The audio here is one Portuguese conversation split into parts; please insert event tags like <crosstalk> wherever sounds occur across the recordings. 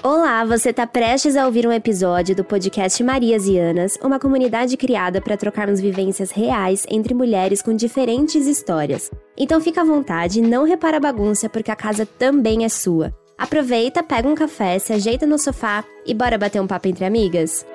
Olá, você está prestes a ouvir um episódio do podcast Marias e Anas, uma comunidade criada para trocarmos vivências reais entre mulheres com diferentes histórias. Então fica à vontade, não repara a bagunça porque a casa também é sua. Aproveita, pega um café, se ajeita no sofá e bora bater um papo entre amigas?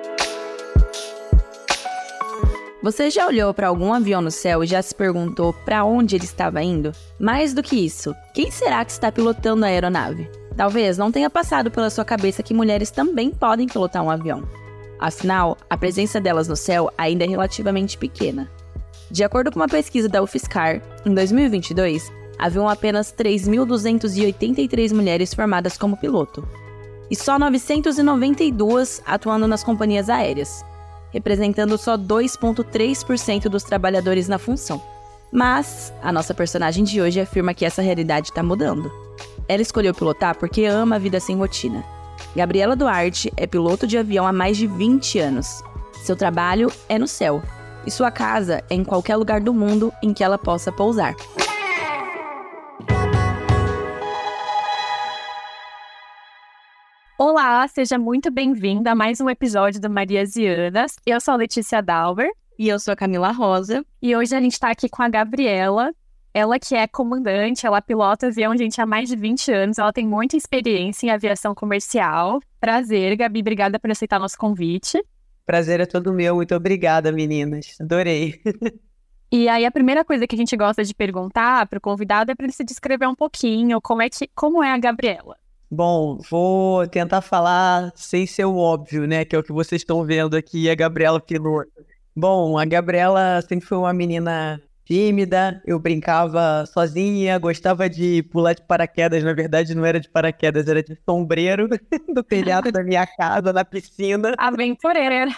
Você já olhou para algum avião no céu e já se perguntou para onde ele estava indo? Mais do que isso, quem será que está pilotando a aeronave? Talvez não tenha passado pela sua cabeça que mulheres também podem pilotar um avião. Afinal, a presença delas no céu ainda é relativamente pequena. De acordo com uma pesquisa da UFSCar, em 2022, haviam apenas 3.283 mulheres formadas como piloto, e só 992 atuando nas companhias aéreas representando só 2,3% dos trabalhadores na função. Mas a nossa personagem de hoje afirma que essa realidade está mudando. Ela escolheu pilotar porque ama a vida sem rotina. Gabriela Duarte é piloto de avião há mais de 20 anos. Seu trabalho é no céu e sua casa é em qualquer lugar do mundo em que ela possa pousar. Olá, seja muito bem-vinda a mais um episódio do Marias e Anas. Eu sou a Letícia Dalver. E eu sou a Camila Rosa. E hoje a gente está aqui com a Gabriela. Ela que é comandante, ela pilota avião, gente, há mais de 20 anos. Ela tem muita experiência em aviação comercial. Prazer, Gabi, obrigada por aceitar nosso convite. Prazer é todo meu, muito obrigada, meninas. Adorei. E aí a primeira coisa que a gente gosta de perguntar para o convidado é para ele se descrever um pouquinho como é que como é a Gabriela. Bom, vou tentar falar sem ser o óbvio, né? Que é o que vocês estão vendo aqui, a Gabriela Piloto. Bom, a Gabriela sempre foi uma menina tímida, eu brincava sozinha, gostava de pular de paraquedas, na verdade não era de paraquedas, era de sombreiro <laughs> do telhado da minha casa, na piscina. Aventureira.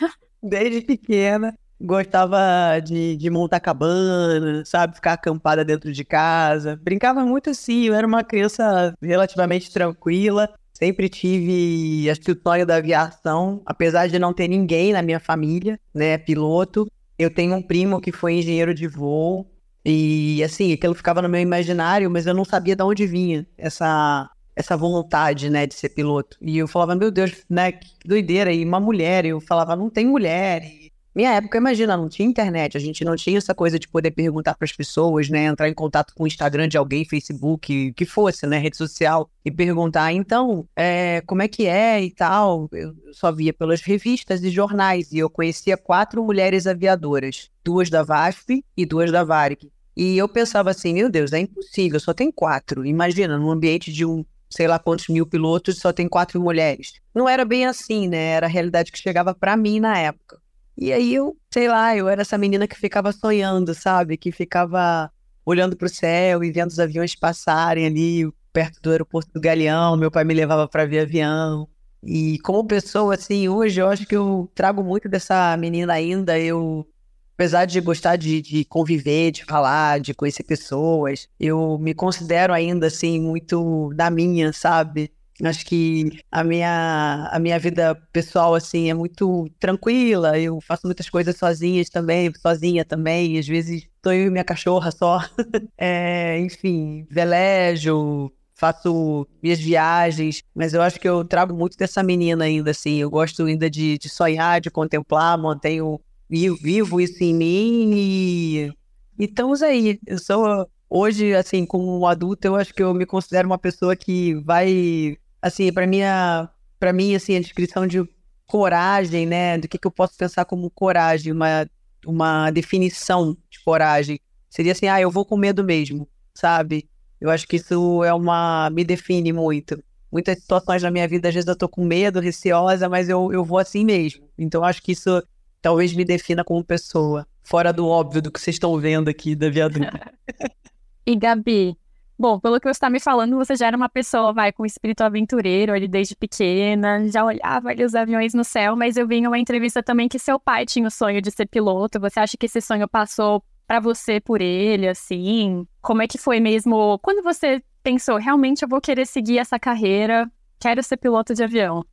Desde pequena. Gostava de, de montar cabana, sabe? Ficar acampada dentro de casa. Brincava muito assim, eu era uma criança relativamente tranquila. Sempre tive acho que o sonho da aviação, apesar de não ter ninguém na minha família, né? Piloto. Eu tenho um primo que foi engenheiro de voo. E assim, aquilo ficava no meu imaginário, mas eu não sabia de onde vinha essa, essa vontade, né, de ser piloto. E eu falava, meu Deus, né, que doideira. E uma mulher, eu falava, não tem mulher. E minha época, imagina, não tinha internet, a gente não tinha essa coisa de poder perguntar para as pessoas, né? Entrar em contato com o Instagram de alguém, Facebook, que fosse, né? Rede social, e perguntar, então, é, como é que é e tal. Eu só via pelas revistas e jornais, e eu conhecia quatro mulheres aviadoras, duas da VASP e duas da Varig. E eu pensava assim, meu Deus, é impossível, só tem quatro. Imagina, num ambiente de um sei lá quantos mil pilotos, só tem quatro mulheres. Não era bem assim, né? Era a realidade que chegava para mim na época. E aí eu, sei lá, eu era essa menina que ficava sonhando, sabe? Que ficava olhando para o céu e vendo os aviões passarem ali perto do aeroporto do Galeão. Meu pai me levava para ver avião. E como pessoa, assim, hoje eu acho que eu trago muito dessa menina ainda. Eu, apesar de gostar de, de conviver, de falar, de conhecer pessoas, eu me considero ainda, assim, muito da minha, sabe? Acho que a minha, a minha vida pessoal, assim, é muito tranquila. Eu faço muitas coisas sozinhas também, sozinha também. Às vezes estou eu e minha cachorra só. <laughs> é, enfim, velejo, faço minhas viagens. Mas eu acho que eu trago muito dessa menina ainda, assim. Eu gosto ainda de, de sonhar, de contemplar, mantenho vivo isso em mim e, estamos aí. Eu sou hoje, assim, como adulto, eu acho que eu me considero uma pessoa que vai assim, para mim, para mim, assim, a descrição de coragem, né, do que, que eu posso pensar como coragem, uma, uma definição de coragem, seria assim, ah, eu vou com medo mesmo, sabe? Eu acho que isso é uma, me define muito. Muitas situações na minha vida, às vezes eu tô com medo, receosa, mas eu, eu vou assim mesmo. Então, acho que isso talvez me defina como pessoa, fora do óbvio do que vocês estão vendo aqui da viaduta. <laughs> e Gabi, Bom, pelo que você está me falando, você já era uma pessoa, vai, com espírito aventureiro ali desde pequena, já olhava ali os aviões no céu, mas eu vi em uma entrevista também que seu pai tinha o sonho de ser piloto. Você acha que esse sonho passou para você por ele, assim? Como é que foi mesmo? Quando você pensou, realmente eu vou querer seguir essa carreira, quero ser piloto de avião?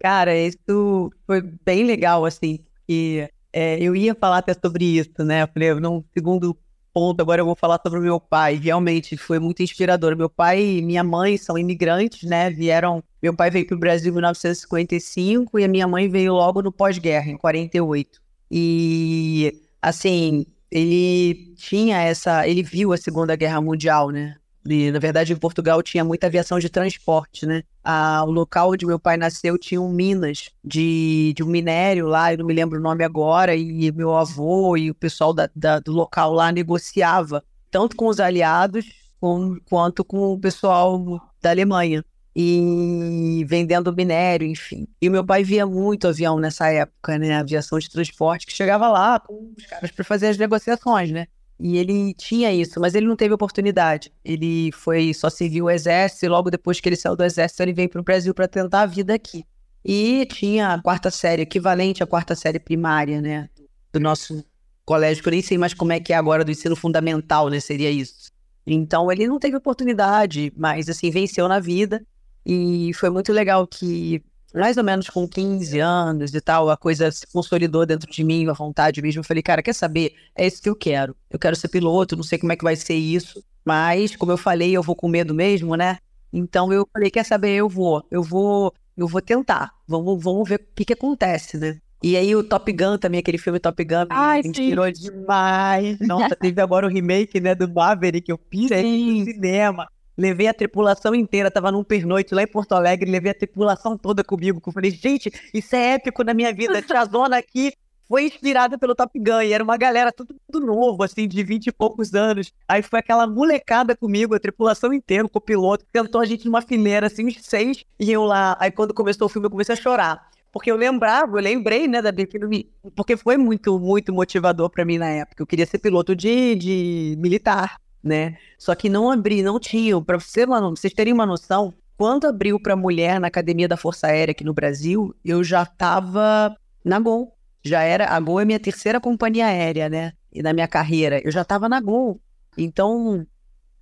Cara, isso foi bem legal, assim, e é, eu ia falar até sobre isso, né? Eu falei, num segundo ponto, agora eu vou falar sobre o meu pai. Realmente foi muito inspirador. Meu pai e minha mãe são imigrantes, né? Vieram. Meu pai veio para o Brasil em 1955 e a minha mãe veio logo no pós-guerra, em 48. E, assim, ele tinha essa. Ele viu a Segunda Guerra Mundial, né? E, na verdade, em Portugal tinha muita aviação de transporte, né? Ah, o local onde meu pai nasceu tinha um minas de, de um minério lá, eu não me lembro o nome agora, e meu avô e o pessoal da, da, do local lá negociava, tanto com os aliados com, quanto com o pessoal da Alemanha. E vendendo minério, enfim. E meu pai via muito avião nessa época, né? Aviação de transporte, que chegava lá com os caras para fazer as negociações, né? E ele tinha isso, mas ele não teve oportunidade. Ele foi só serviu o exército e logo depois que ele saiu do exército, ele veio para o Brasil para tentar a vida aqui. E tinha a quarta série, equivalente à quarta série primária, né? Do nosso colégio, que eu nem sei mais como é que é agora do ensino fundamental, né? Seria isso. Então ele não teve oportunidade, mas assim, venceu na vida. E foi muito legal que mais ou menos com 15 anos e tal, a coisa se consolidou dentro de mim, a vontade mesmo. Eu falei, cara, quer saber? É isso que eu quero. Eu quero ser piloto, não sei como é que vai ser isso, mas como eu falei, eu vou com medo mesmo, né? Então eu falei, quer saber? Eu vou, eu vou, eu vou tentar. Vamos, vamos ver o que que acontece, né? E aí o Top Gun também, aquele filme Top Gun, Ai, me inspirou demais. Nossa, teve agora o remake, né, do Maverick, eu pirei no cinema. Levei a tripulação inteira, tava num pernoite lá em Porto Alegre, levei a tripulação toda comigo. Eu falei, gente, isso é épico na minha vida. Essa <laughs> zona aqui foi inspirada pelo Top Gun. E era uma galera tudo, tudo novo, assim, de 20 e poucos anos. Aí foi aquela molecada comigo, a tripulação inteira, o copiloto. Sentou a gente numa fileira, assim, uns seis. E eu lá. Aí quando começou o filme, eu comecei a chorar. Porque eu lembrava, eu lembrei, né, da filme, porque foi muito, muito motivador para mim na época. Eu queria ser piloto de, de militar né? Só que não abri, não tinham. Para você, vocês terem uma noção, quando abriu para mulher na Academia da Força Aérea aqui no Brasil, eu já estava na Gol. Já era, a Gol é minha terceira companhia aérea, né? E na minha carreira, eu já estava na Gol. Então,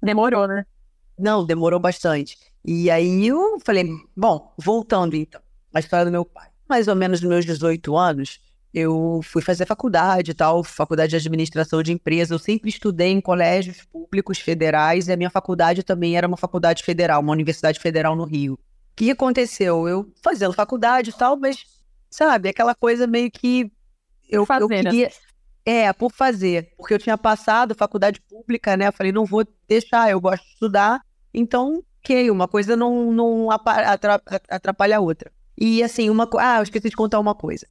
demorou, né? Não, demorou bastante. E aí eu falei, bom, voltando então, a história do meu pai. Mais ou menos nos meus 18 anos, eu fui fazer faculdade e tal, faculdade de administração de empresa. Eu sempre estudei em colégios públicos federais e a minha faculdade também era uma faculdade federal, uma universidade federal no Rio. O que aconteceu? Eu fazendo faculdade e tal, mas, sabe, aquela coisa meio que eu, fazer, eu queria. Né? É, por fazer. Porque eu tinha passado faculdade pública, né? Eu falei, não vou deixar, eu gosto de estudar. Então, ok, uma coisa não, não atrapalha a outra. E assim, uma Ah, eu esqueci de contar uma coisa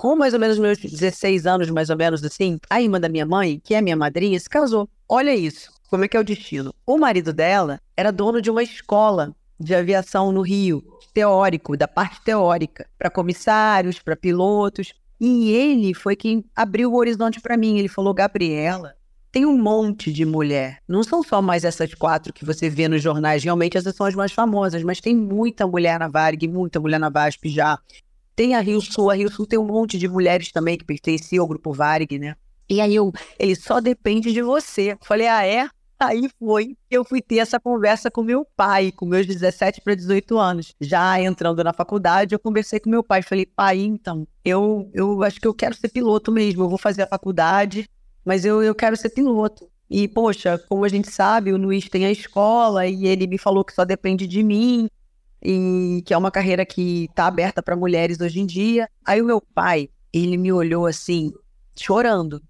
com mais ou menos meus 16 anos, mais ou menos assim, a irmã da minha mãe, que é minha madrinha, se casou. Olha isso, como é que é o destino. O marido dela era dono de uma escola de aviação no Rio, teórico, da parte teórica, para comissários, para pilotos. E ele foi quem abriu o horizonte para mim. Ele falou: Gabriela, tem um monte de mulher. Não são só mais essas quatro que você vê nos jornais. Realmente essas são as mais famosas, mas tem muita mulher na Varig, muita mulher na VASP já. Tem a Rio Sul, a Rio Sul tem um monte de mulheres também que pertenciam ao grupo Varig, né? E aí eu, ele só depende de você. Falei, ah, é? Aí foi que eu fui ter essa conversa com meu pai, com meus 17 para 18 anos. Já entrando na faculdade, eu conversei com meu pai. Falei, pai, então, eu, eu acho que eu quero ser piloto mesmo. Eu vou fazer a faculdade, mas eu, eu quero ser piloto. E, poxa, como a gente sabe, o Luiz tem a escola e ele me falou que só depende de mim e que é uma carreira que está aberta para mulheres hoje em dia. Aí o meu pai, ele me olhou assim, chorando.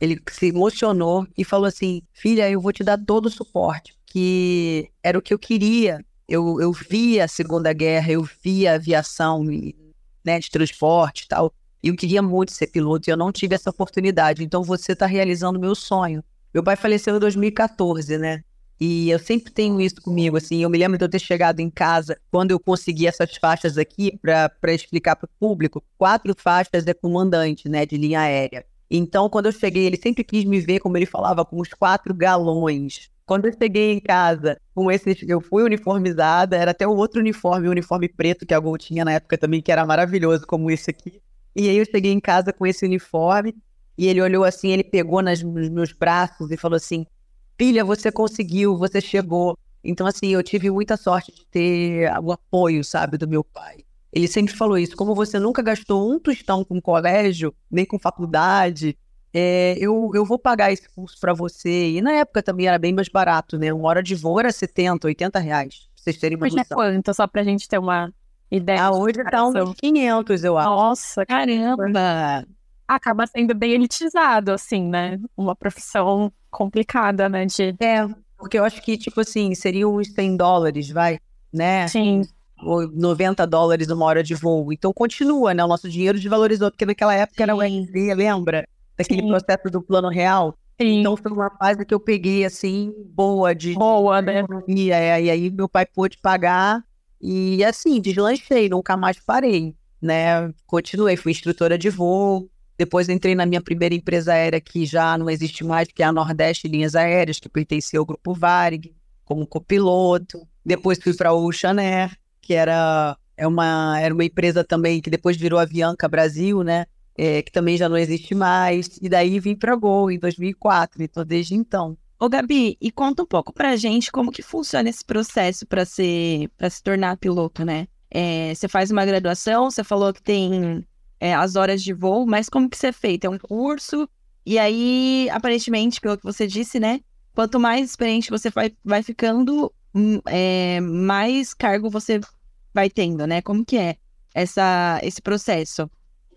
Ele se emocionou e falou assim: Filha, eu vou te dar todo o suporte, que era o que eu queria. Eu, eu via a Segunda Guerra, eu via aviação né, de transporte e tal. E eu queria muito ser piloto e eu não tive essa oportunidade. Então você está realizando meu sonho. Meu pai faleceu em 2014, né? E eu sempre tenho isso comigo, assim. Eu me lembro de eu ter chegado em casa quando eu consegui essas faixas aqui para explicar para o público. Quatro faixas é comandante, né, de linha aérea. Então, quando eu cheguei, ele sempre quis me ver, como ele falava, com os quatro galões. Quando eu cheguei em casa com esses, eu fui uniformizada, era até o outro uniforme, o uniforme preto que a Gol tinha na época também, que era maravilhoso, como esse aqui. E aí eu cheguei em casa com esse uniforme, e ele olhou assim, ele pegou nas, nos meus braços e falou assim: filha, você conseguiu, você chegou. Então, assim, eu tive muita sorte de ter o apoio, sabe, do meu pai. Ele sempre falou isso, como você nunca gastou um tostão com colégio, nem com faculdade, é, eu, eu vou pagar esse curso para você. E na época também era bem mais barato, né? Uma hora de voo era 70, 80 reais, pra vocês terem uma Hoje é quanto? Só pra gente ter uma ideia. Ah, hoje tá uns 500, eu acho. Nossa, Caramba! Acaba sendo bem elitizado, assim, né? Uma profissão complicada, né? De... É, porque eu acho que, tipo assim, seriam uns 100 dólares, vai, né? Sim, Ou 90 dólares uma hora de voo. Então continua, né? O nosso dinheiro desvalorizou, porque naquela época era o Sim. RD, lembra? Daquele Sim. processo do plano real. sim. Então foi uma fase que eu peguei, assim, boa de Boa, né? economia. é, e aí meu pai pôde pagar e, assim, deslanchei, nunca mais parei, né? Continuei, fui instrutora de voo. Depois entrei na minha primeira empresa aérea que já não existe mais, que é a Nordeste Linhas Aéreas, que pertencia ao Grupo Varig, como copiloto. Depois fui para a Ocean Air, que era, é uma, era uma empresa também que depois virou Avianca Brasil, né? É, que também já não existe mais. E daí vim para Gol em 2004, então desde então. Ô, Gabi, e conta um pouco pra gente como que funciona esse processo para se tornar piloto, né? É, você faz uma graduação, você falou que tem é, as horas de voo, mas como que você é feito? É um curso? E aí, aparentemente, pelo que você disse, né? Quanto mais experiente você vai, vai ficando, hum, é, mais cargo você vai tendo, né? Como que é essa, esse processo?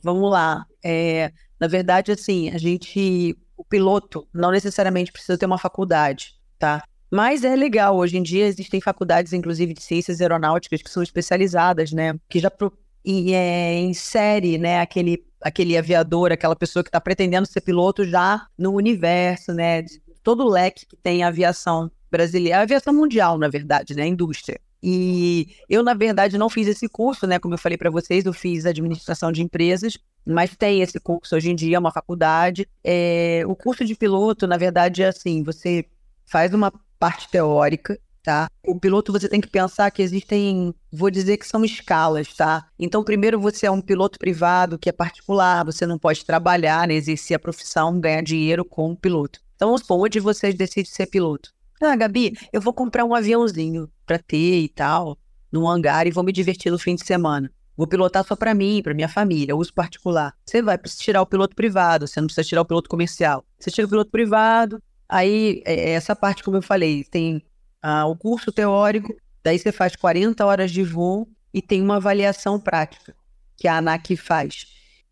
Vamos lá. É, na verdade, assim, a gente, o piloto não necessariamente precisa ter uma faculdade, tá? Mas é legal, hoje em dia existem faculdades, inclusive de ciências aeronáuticas, que são especializadas, né? Que já pro, e, é, insere, né, aquele, aquele aviador, aquela pessoa que está pretendendo ser piloto já no universo, né? Todo o leque que tem a aviação brasileira, a aviação mundial, na verdade, né? A indústria. E eu, na verdade, não fiz esse curso, né? Como eu falei para vocês, eu fiz administração de empresas, mas tem esse curso hoje em dia, é uma faculdade. É, o curso de piloto, na verdade, é assim: você faz uma parte teórica, tá? O piloto você tem que pensar que existem, vou dizer que são escalas, tá? Então, primeiro você é um piloto privado que é particular, você não pode trabalhar, né, exercer a profissão, ganhar dinheiro como piloto. Então, onde você decide ser piloto? Ah, Gabi, eu vou comprar um aviãozinho para ter e tal, num hangar e vou me divertir no fim de semana. Vou pilotar só para mim, para minha família, uso particular. Você vai tirar o piloto privado, você não precisa tirar o piloto comercial. Você tira o piloto privado, aí é, essa parte, como eu falei, tem ah, o curso teórico, daí você faz 40 horas de voo e tem uma avaliação prática, que a ANAC faz.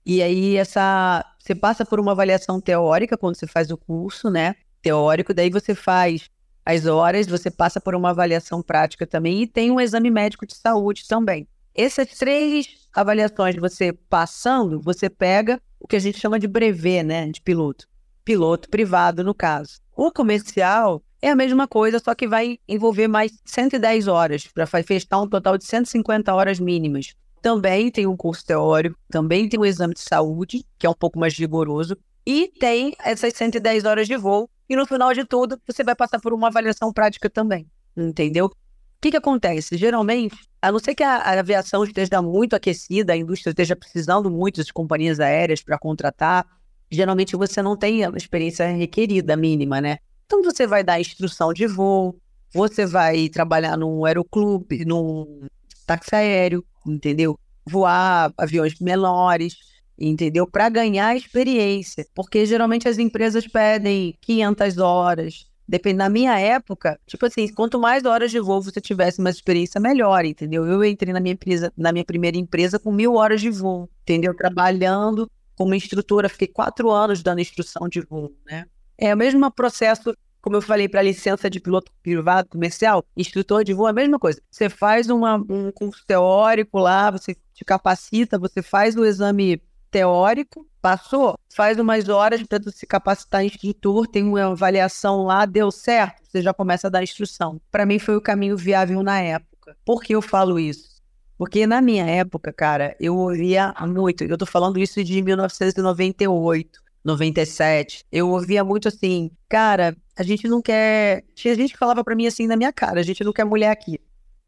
E aí essa você passa por uma avaliação teórica quando você faz o curso, né? Teórico, daí você faz as horas, você passa por uma avaliação prática também e tem um exame médico de saúde também. Essas três avaliações você passando, você pega o que a gente chama de brevet, né, de piloto. Piloto privado, no caso. O comercial é a mesma coisa, só que vai envolver mais 110 horas, para fechar um total de 150 horas mínimas. Também tem um curso teórico, também tem um exame de saúde, que é um pouco mais rigoroso, e tem essas 110 horas de voo, e no final de tudo, você vai passar por uma avaliação prática também, entendeu? O que, que acontece? Geralmente, a não ser que a, a aviação esteja muito aquecida, a indústria esteja precisando muito de companhias aéreas para contratar, geralmente você não tem a experiência requerida mínima, né? Então você vai dar instrução de voo, você vai trabalhar num aeroclube, num táxi aéreo, entendeu? Voar aviões menores, entendeu? Para ganhar experiência, porque geralmente as empresas pedem 500 horas. Depende da minha época, tipo assim, quanto mais horas de voo você tivesse uma experiência melhor, entendeu? Eu entrei na minha empresa, na minha primeira empresa com mil horas de voo, entendeu? Trabalhando como instrutora, fiquei quatro anos dando instrução de voo, né? É o mesmo processo, como eu falei, para licença de piloto privado comercial, instrutor de voo é a mesma coisa. Você faz uma, um curso teórico lá, você te capacita, você faz o exame teórico, passou, faz umas horas para se capacitar em instrutor, tem uma avaliação lá, deu certo, você já começa a dar instrução. Para mim foi o caminho viável na época. Por que eu falo isso? Porque na minha época, cara, eu ouvia muito, eu tô falando isso de 1998, 97. Eu ouvia muito assim, cara, a gente não quer. Tinha gente que falava para mim assim na minha cara, a gente não quer mulher aqui.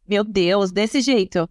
Meu Deus, desse jeito.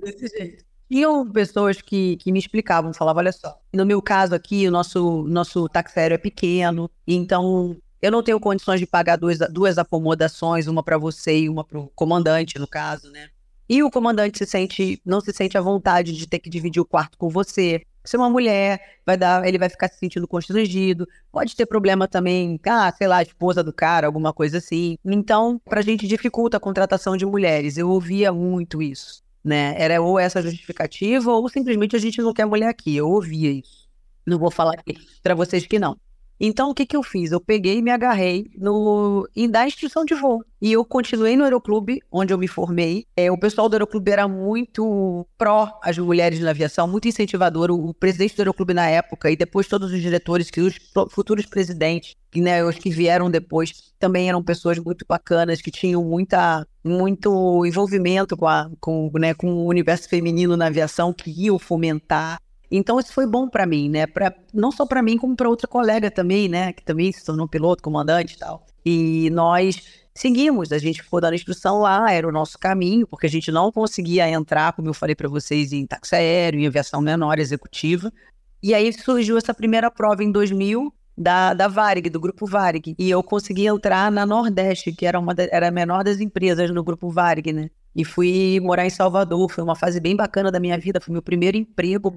Desse jeito. Tinham pessoas que, que me explicavam, falavam, olha só, no meu caso aqui, o nosso, nosso táxi aéreo é pequeno, então eu não tenho condições de pagar duas, duas acomodações, uma para você e uma para o comandante, no caso, né? E o comandante se sente, não se sente à vontade de ter que dividir o quarto com você. Ser uma mulher, vai dar, ele vai ficar se sentindo constrangido, pode ter problema também, ah, sei lá, a esposa do cara, alguma coisa assim. Então, pra gente dificulta a contratação de mulheres. Eu ouvia muito isso, né? Era ou essa justificativa ou simplesmente a gente não quer mulher aqui. Eu ouvia isso. Não vou falar para vocês que não. Então, o que, que eu fiz? Eu peguei e me agarrei no, em dar instrução de voo. E eu continuei no Aeroclube, onde eu me formei. É, o pessoal do Aeroclube era muito pró as mulheres na aviação, muito incentivador. O, o presidente do Aeroclube na época, e depois todos os diretores, que os futuros presidentes, né, os que vieram depois, também eram pessoas muito bacanas, que tinham muita, muito envolvimento com, a, com, né, com o universo feminino na aviação, que iam fomentar. Então isso foi bom para mim, né? Pra, não só para mim, como para outra colega também, né? Que também se tornou piloto, comandante e tal. E nós seguimos, a gente ficou dando instrução lá, era o nosso caminho, porque a gente não conseguia entrar, como eu falei para vocês, em táxi aéreo, em aviação menor, executiva. E aí surgiu essa primeira prova em 2000 da, da Varig, do grupo Varig. E eu consegui entrar na Nordeste, que era, uma da, era a menor das empresas no grupo Varig, né? E fui morar em Salvador. Foi uma fase bem bacana da minha vida. Foi meu primeiro emprego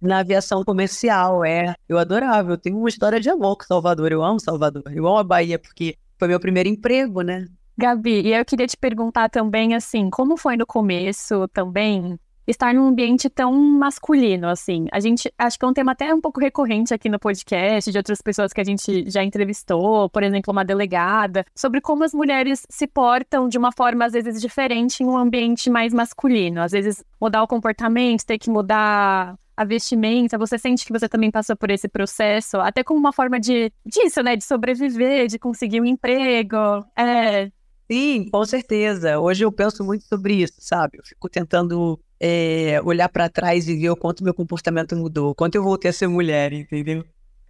na aviação comercial. É, eu adorava. Eu tenho uma história de amor com Salvador. Eu amo Salvador. Eu amo a Bahia, porque foi meu primeiro emprego, né? Gabi, e eu queria te perguntar também, assim, como foi no começo também estar num ambiente tão masculino, assim. A gente, acho que é um tema até um pouco recorrente aqui no podcast, de outras pessoas que a gente já entrevistou, por exemplo, uma delegada, sobre como as mulheres se portam de uma forma, às vezes, diferente em um ambiente mais masculino. Às vezes, mudar o comportamento, ter que mudar a vestimenta, você sente que você também passou por esse processo, até como uma forma de disso, né, de sobreviver, de conseguir um emprego. É, Sim, com certeza. Hoje eu penso muito sobre isso, sabe? Eu fico tentando é, olhar para trás e ver o quanto meu comportamento mudou, o quanto eu voltei a ser mulher, entendeu?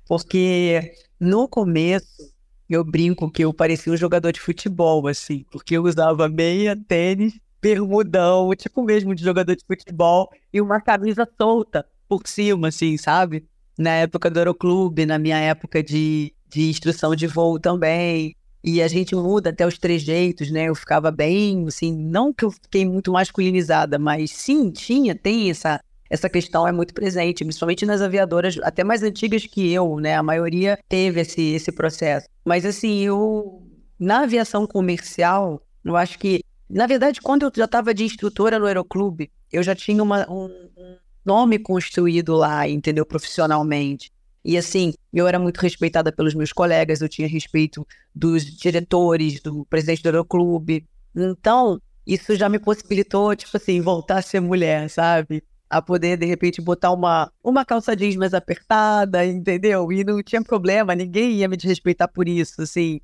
Porque no começo eu brinco que eu parecia um jogador de futebol, assim, porque eu usava meia, tênis, bermudão, tipo mesmo de jogador de futebol, e uma camisa solta por cima, assim, sabe? Na época do Aeroclube, na minha época de, de instrução de voo também. E a gente muda até os trejeitos, né? Eu ficava bem, assim, não que eu fiquei muito masculinizada, mas sim, tinha, tem essa, essa questão é muito presente, principalmente nas aviadoras até mais antigas que eu, né? A maioria teve esse, esse processo. Mas assim, eu na aviação comercial, eu acho que, na verdade, quando eu já estava de instrutora no Aeroclube, eu já tinha uma, um, um nome construído lá, entendeu? Profissionalmente. E assim, eu era muito respeitada pelos meus colegas, eu tinha respeito dos diretores, do presidente do Aeroclube. Então, isso já me possibilitou, tipo assim, voltar a ser mulher, sabe? A poder, de repente, botar uma, uma calça jeans mais apertada, entendeu? E não tinha problema, ninguém ia me desrespeitar por isso, assim.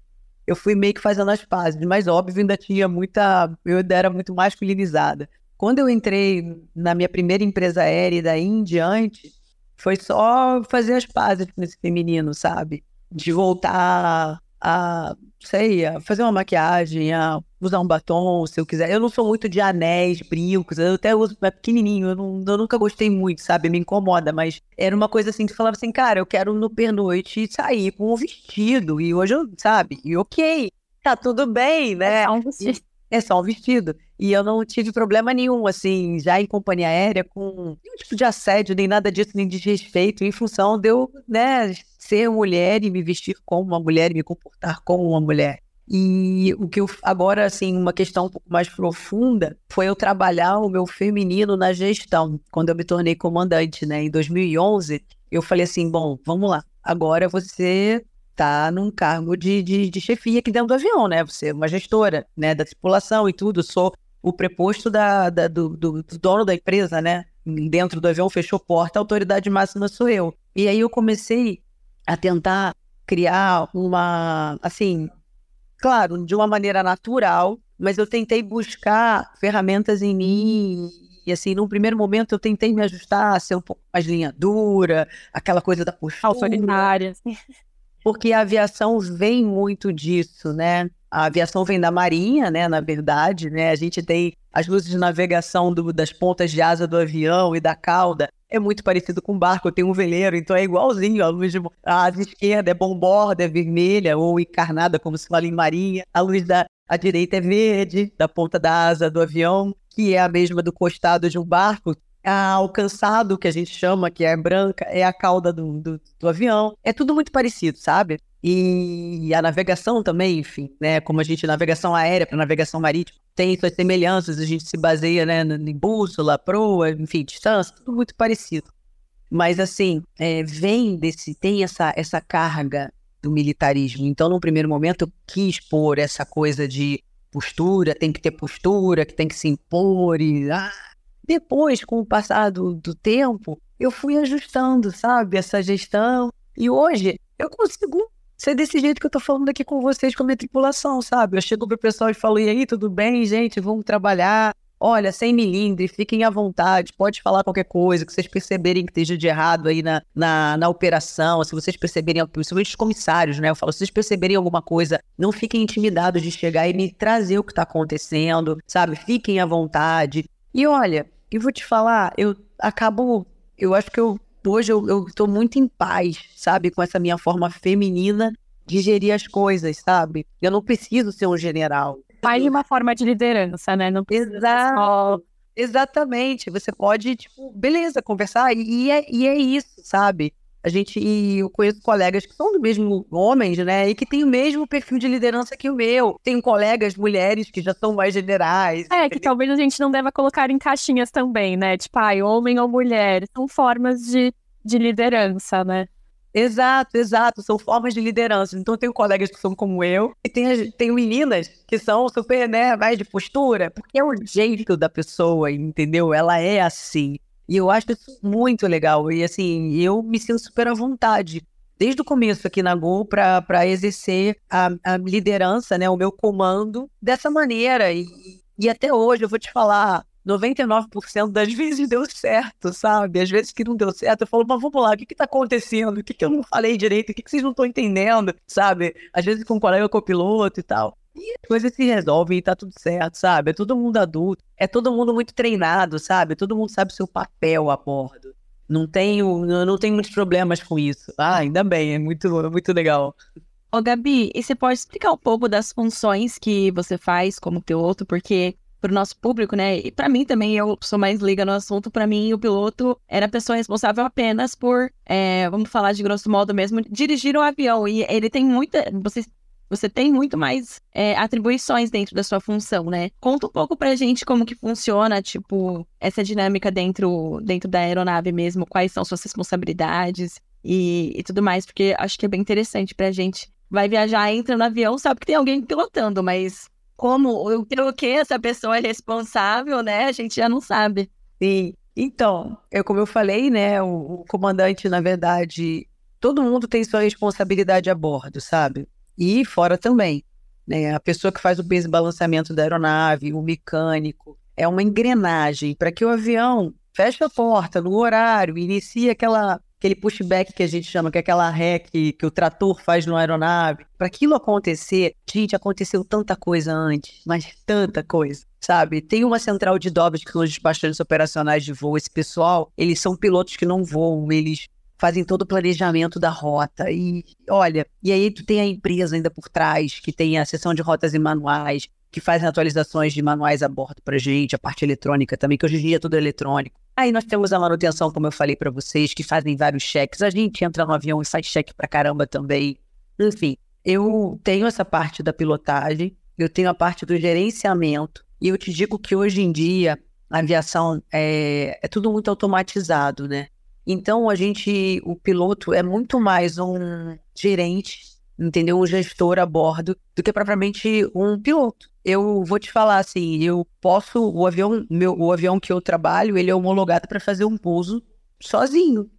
Eu fui meio que fazendo as pazes, mas óbvio, ainda tinha muita. Eu ainda era muito masculinizada. Quando eu entrei na minha primeira empresa aérea daí em diante, foi só fazer as pazes com esse feminino, sabe? De voltar a, sei, a fazer uma maquiagem, a usar um batom, se eu quiser. Eu não sou muito de anéis, brincos, eu até uso é pequenininho, eu, não, eu nunca gostei muito, sabe? Me incomoda, mas era uma coisa assim que falava assim, cara, eu quero no pernoite sair com um vestido, e hoje eu, sabe? E ok, tá tudo bem, né? É só um vestido. É só um vestido. E eu não tive problema nenhum, assim, já em companhia aérea, com nenhum tipo de assédio, nem nada disso, nem desrespeito, em função de eu, né, ser mulher e me vestir como uma mulher e me comportar como uma mulher. E o que eu, agora, assim, uma questão um pouco mais profunda foi eu trabalhar o meu feminino na gestão, quando eu me tornei comandante, né, em 2011. Eu falei assim: bom, vamos lá, agora você está num cargo de, de, de, chefia aqui dentro do avião, né? Você é uma gestora, né, da tripulação e tudo. Sou o preposto da, da do, do, do, dono da empresa, né? Dentro do avião fechou porta, a autoridade máxima sou eu. E aí eu comecei a tentar criar uma, assim, claro, de uma maneira natural, mas eu tentei buscar ferramentas em mim e assim, num primeiro momento eu tentei me ajustar a ser um pouco mais linha dura, aquela coisa da postura. Autoritária porque a aviação vem muito disso, né? A aviação vem da marinha, né? Na verdade, né? A gente tem as luzes de navegação do, das pontas de asa do avião e da cauda. É muito parecido com barco, eu tenho um veleiro, então é igualzinho. A luz de a asa esquerda é bomborda, é vermelha ou encarnada, como se fala em marinha. A luz da a direita é verde, da ponta da asa do avião, que é a mesma do costado de um barco, a, o cansado que a gente chama, que é branca, é a cauda do, do, do avião. É tudo muito parecido, sabe? E a navegação também, enfim, né? Como a gente, navegação aérea para navegação marítima, tem suas semelhanças, a gente se baseia né, em bússola, proa, enfim, distância, tudo muito parecido. Mas, assim, é, vem desse, tem essa, essa carga do militarismo. Então, num primeiro momento, eu quis pôr essa coisa de postura, tem que ter postura, que tem que se impor. E, ah. Depois, com o passar do, do tempo, eu fui ajustando, sabe, essa gestão. E hoje eu consigo ser desse jeito que eu tô falando aqui com vocês, com a minha tripulação, sabe? Eu chego pro pessoal e falo, e aí, tudo bem, gente? Vamos trabalhar. Olha, sem milindre, fiquem à vontade, pode falar qualquer coisa que vocês perceberem que esteja de errado aí na, na, na operação, se vocês perceberem, principalmente os comissários, né? Eu falo, se vocês perceberem alguma coisa, não fiquem intimidados de chegar e me trazer o que está acontecendo, sabe? Fiquem à vontade. E olha, eu vou te falar, eu acabo, eu acho que eu hoje eu, tô muito em paz, sabe? Com essa minha forma feminina de gerir as coisas, sabe? Eu não preciso ser um general. Mais de uma forma de liderança, né? Não Exato. Só... Exatamente. Você pode, tipo, beleza, conversar. E é, e é isso, sabe? A gente, e eu conheço colegas que são do mesmo homens, né? E que têm o mesmo perfil de liderança que o meu. Tenho colegas mulheres que já são mais generais. É, que talvez a gente não deva colocar em caixinhas também, né? Tipo, ai, homem ou mulher. São formas de, de liderança, né? Exato, exato. São formas de liderança. Então, eu tenho colegas que são como eu, e tenho, tenho meninas que são super, né, mais de postura, porque é o jeito da pessoa, entendeu? Ela é assim. E eu acho isso muito legal. E assim, eu me sinto super à vontade. Desde o começo aqui na Gol para exercer a, a, liderança, né, o meu comando dessa maneira. E, e até hoje, eu vou te falar, 99% das <laughs> vezes deu certo, sabe? Às vezes que não deu certo, eu falo, mas vamos lá, o que que tá acontecendo? O que que eu não falei direito? O que que vocês não estão entendendo, sabe? Às vezes com um colega copiloto e tal. E as coisas se resolvem e tá tudo certo, sabe? É todo mundo adulto, é todo mundo muito treinado, sabe? Todo mundo sabe o seu papel a bordo. Não tenho, não tenho muitos problemas com isso. Ah, ainda bem, é muito, muito legal. Ô, Gabi, e você pode explicar um pouco das funções que você faz como piloto? Porque para o nosso público, né? E para mim também, eu sou mais liga no assunto. Para mim, o piloto era a pessoa responsável apenas por, é, vamos falar de grosso modo mesmo, dirigir o avião. E ele tem muita. Você você tem muito mais é, atribuições dentro da sua função, né? Conta um pouco pra gente como que funciona, tipo, essa dinâmica dentro, dentro da aeronave mesmo, quais são suas responsabilidades e, e tudo mais, porque acho que é bem interessante pra gente. Vai viajar, entra no avião, sabe que tem alguém pilotando, mas como, o que essa pessoa é responsável, né? A gente já não sabe. Sim. Então, eu, como eu falei, né, o, o comandante, na verdade, todo mundo tem sua responsabilidade a bordo, sabe? E fora também. Né? A pessoa que faz o peso e balanceamento da aeronave, o mecânico, é uma engrenagem para que o avião feche a porta no horário, inicie aquela, aquele pushback que a gente chama, que é aquela ré que, que o trator faz na aeronave. Para aquilo acontecer, gente, aconteceu tanta coisa antes, mas tanta coisa sabe? Tem uma central de dobras que são os despachantes operacionais de voo. Esse pessoal, eles são pilotos que não voam, eles fazem todo o planejamento da rota. E olha, e aí tu tem a empresa ainda por trás, que tem a seção de rotas e manuais, que fazem atualizações de manuais a bordo pra gente, a parte eletrônica também, que hoje em dia é tudo eletrônico. Aí nós temos a manutenção, como eu falei para vocês, que fazem vários cheques. A gente entra no avião e faz cheque pra caramba também. Enfim, eu tenho essa parte da pilotagem, eu tenho a parte do gerenciamento, e eu te digo que hoje em dia a aviação é, é tudo muito automatizado, né? Então, a gente, o piloto é muito mais um gerente, entendeu? Um gestor a bordo, do que propriamente um piloto. Eu vou te falar assim, eu posso, o avião, meu, o avião que eu trabalho, ele é homologado para fazer um pouso sozinho.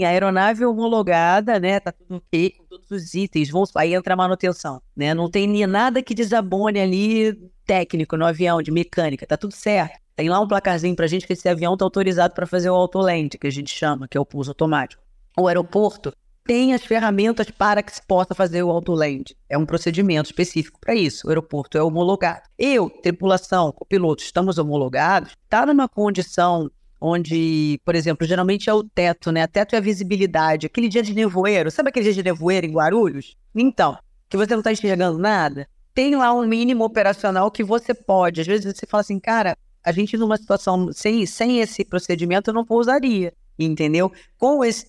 A aeronave homologada, né? Tá tudo ok, com todos os itens, vão, aí entra a manutenção, né? Não tem nada que desabone ali técnico no avião, de mecânica, tá tudo certo. Tem lá um placarzinho pra gente que esse avião tá autorizado para fazer o autoland, que a gente chama, que é o pulso automático. O aeroporto tem as ferramentas para que se possa fazer o autoland. É um procedimento específico para isso. O aeroporto é homologado. Eu, tripulação, piloto, estamos homologados, está numa condição onde, por exemplo, geralmente é o teto, né? A teto é a visibilidade. Aquele dia de nevoeiro, sabe aquele dia de nevoeiro em Guarulhos? Então, que você não está enxergando nada? Tem lá um mínimo operacional que você pode. Às vezes você fala assim, cara, A gente, numa situação sem, sem esse procedimento, não pousaria, entendeu? Com, esse,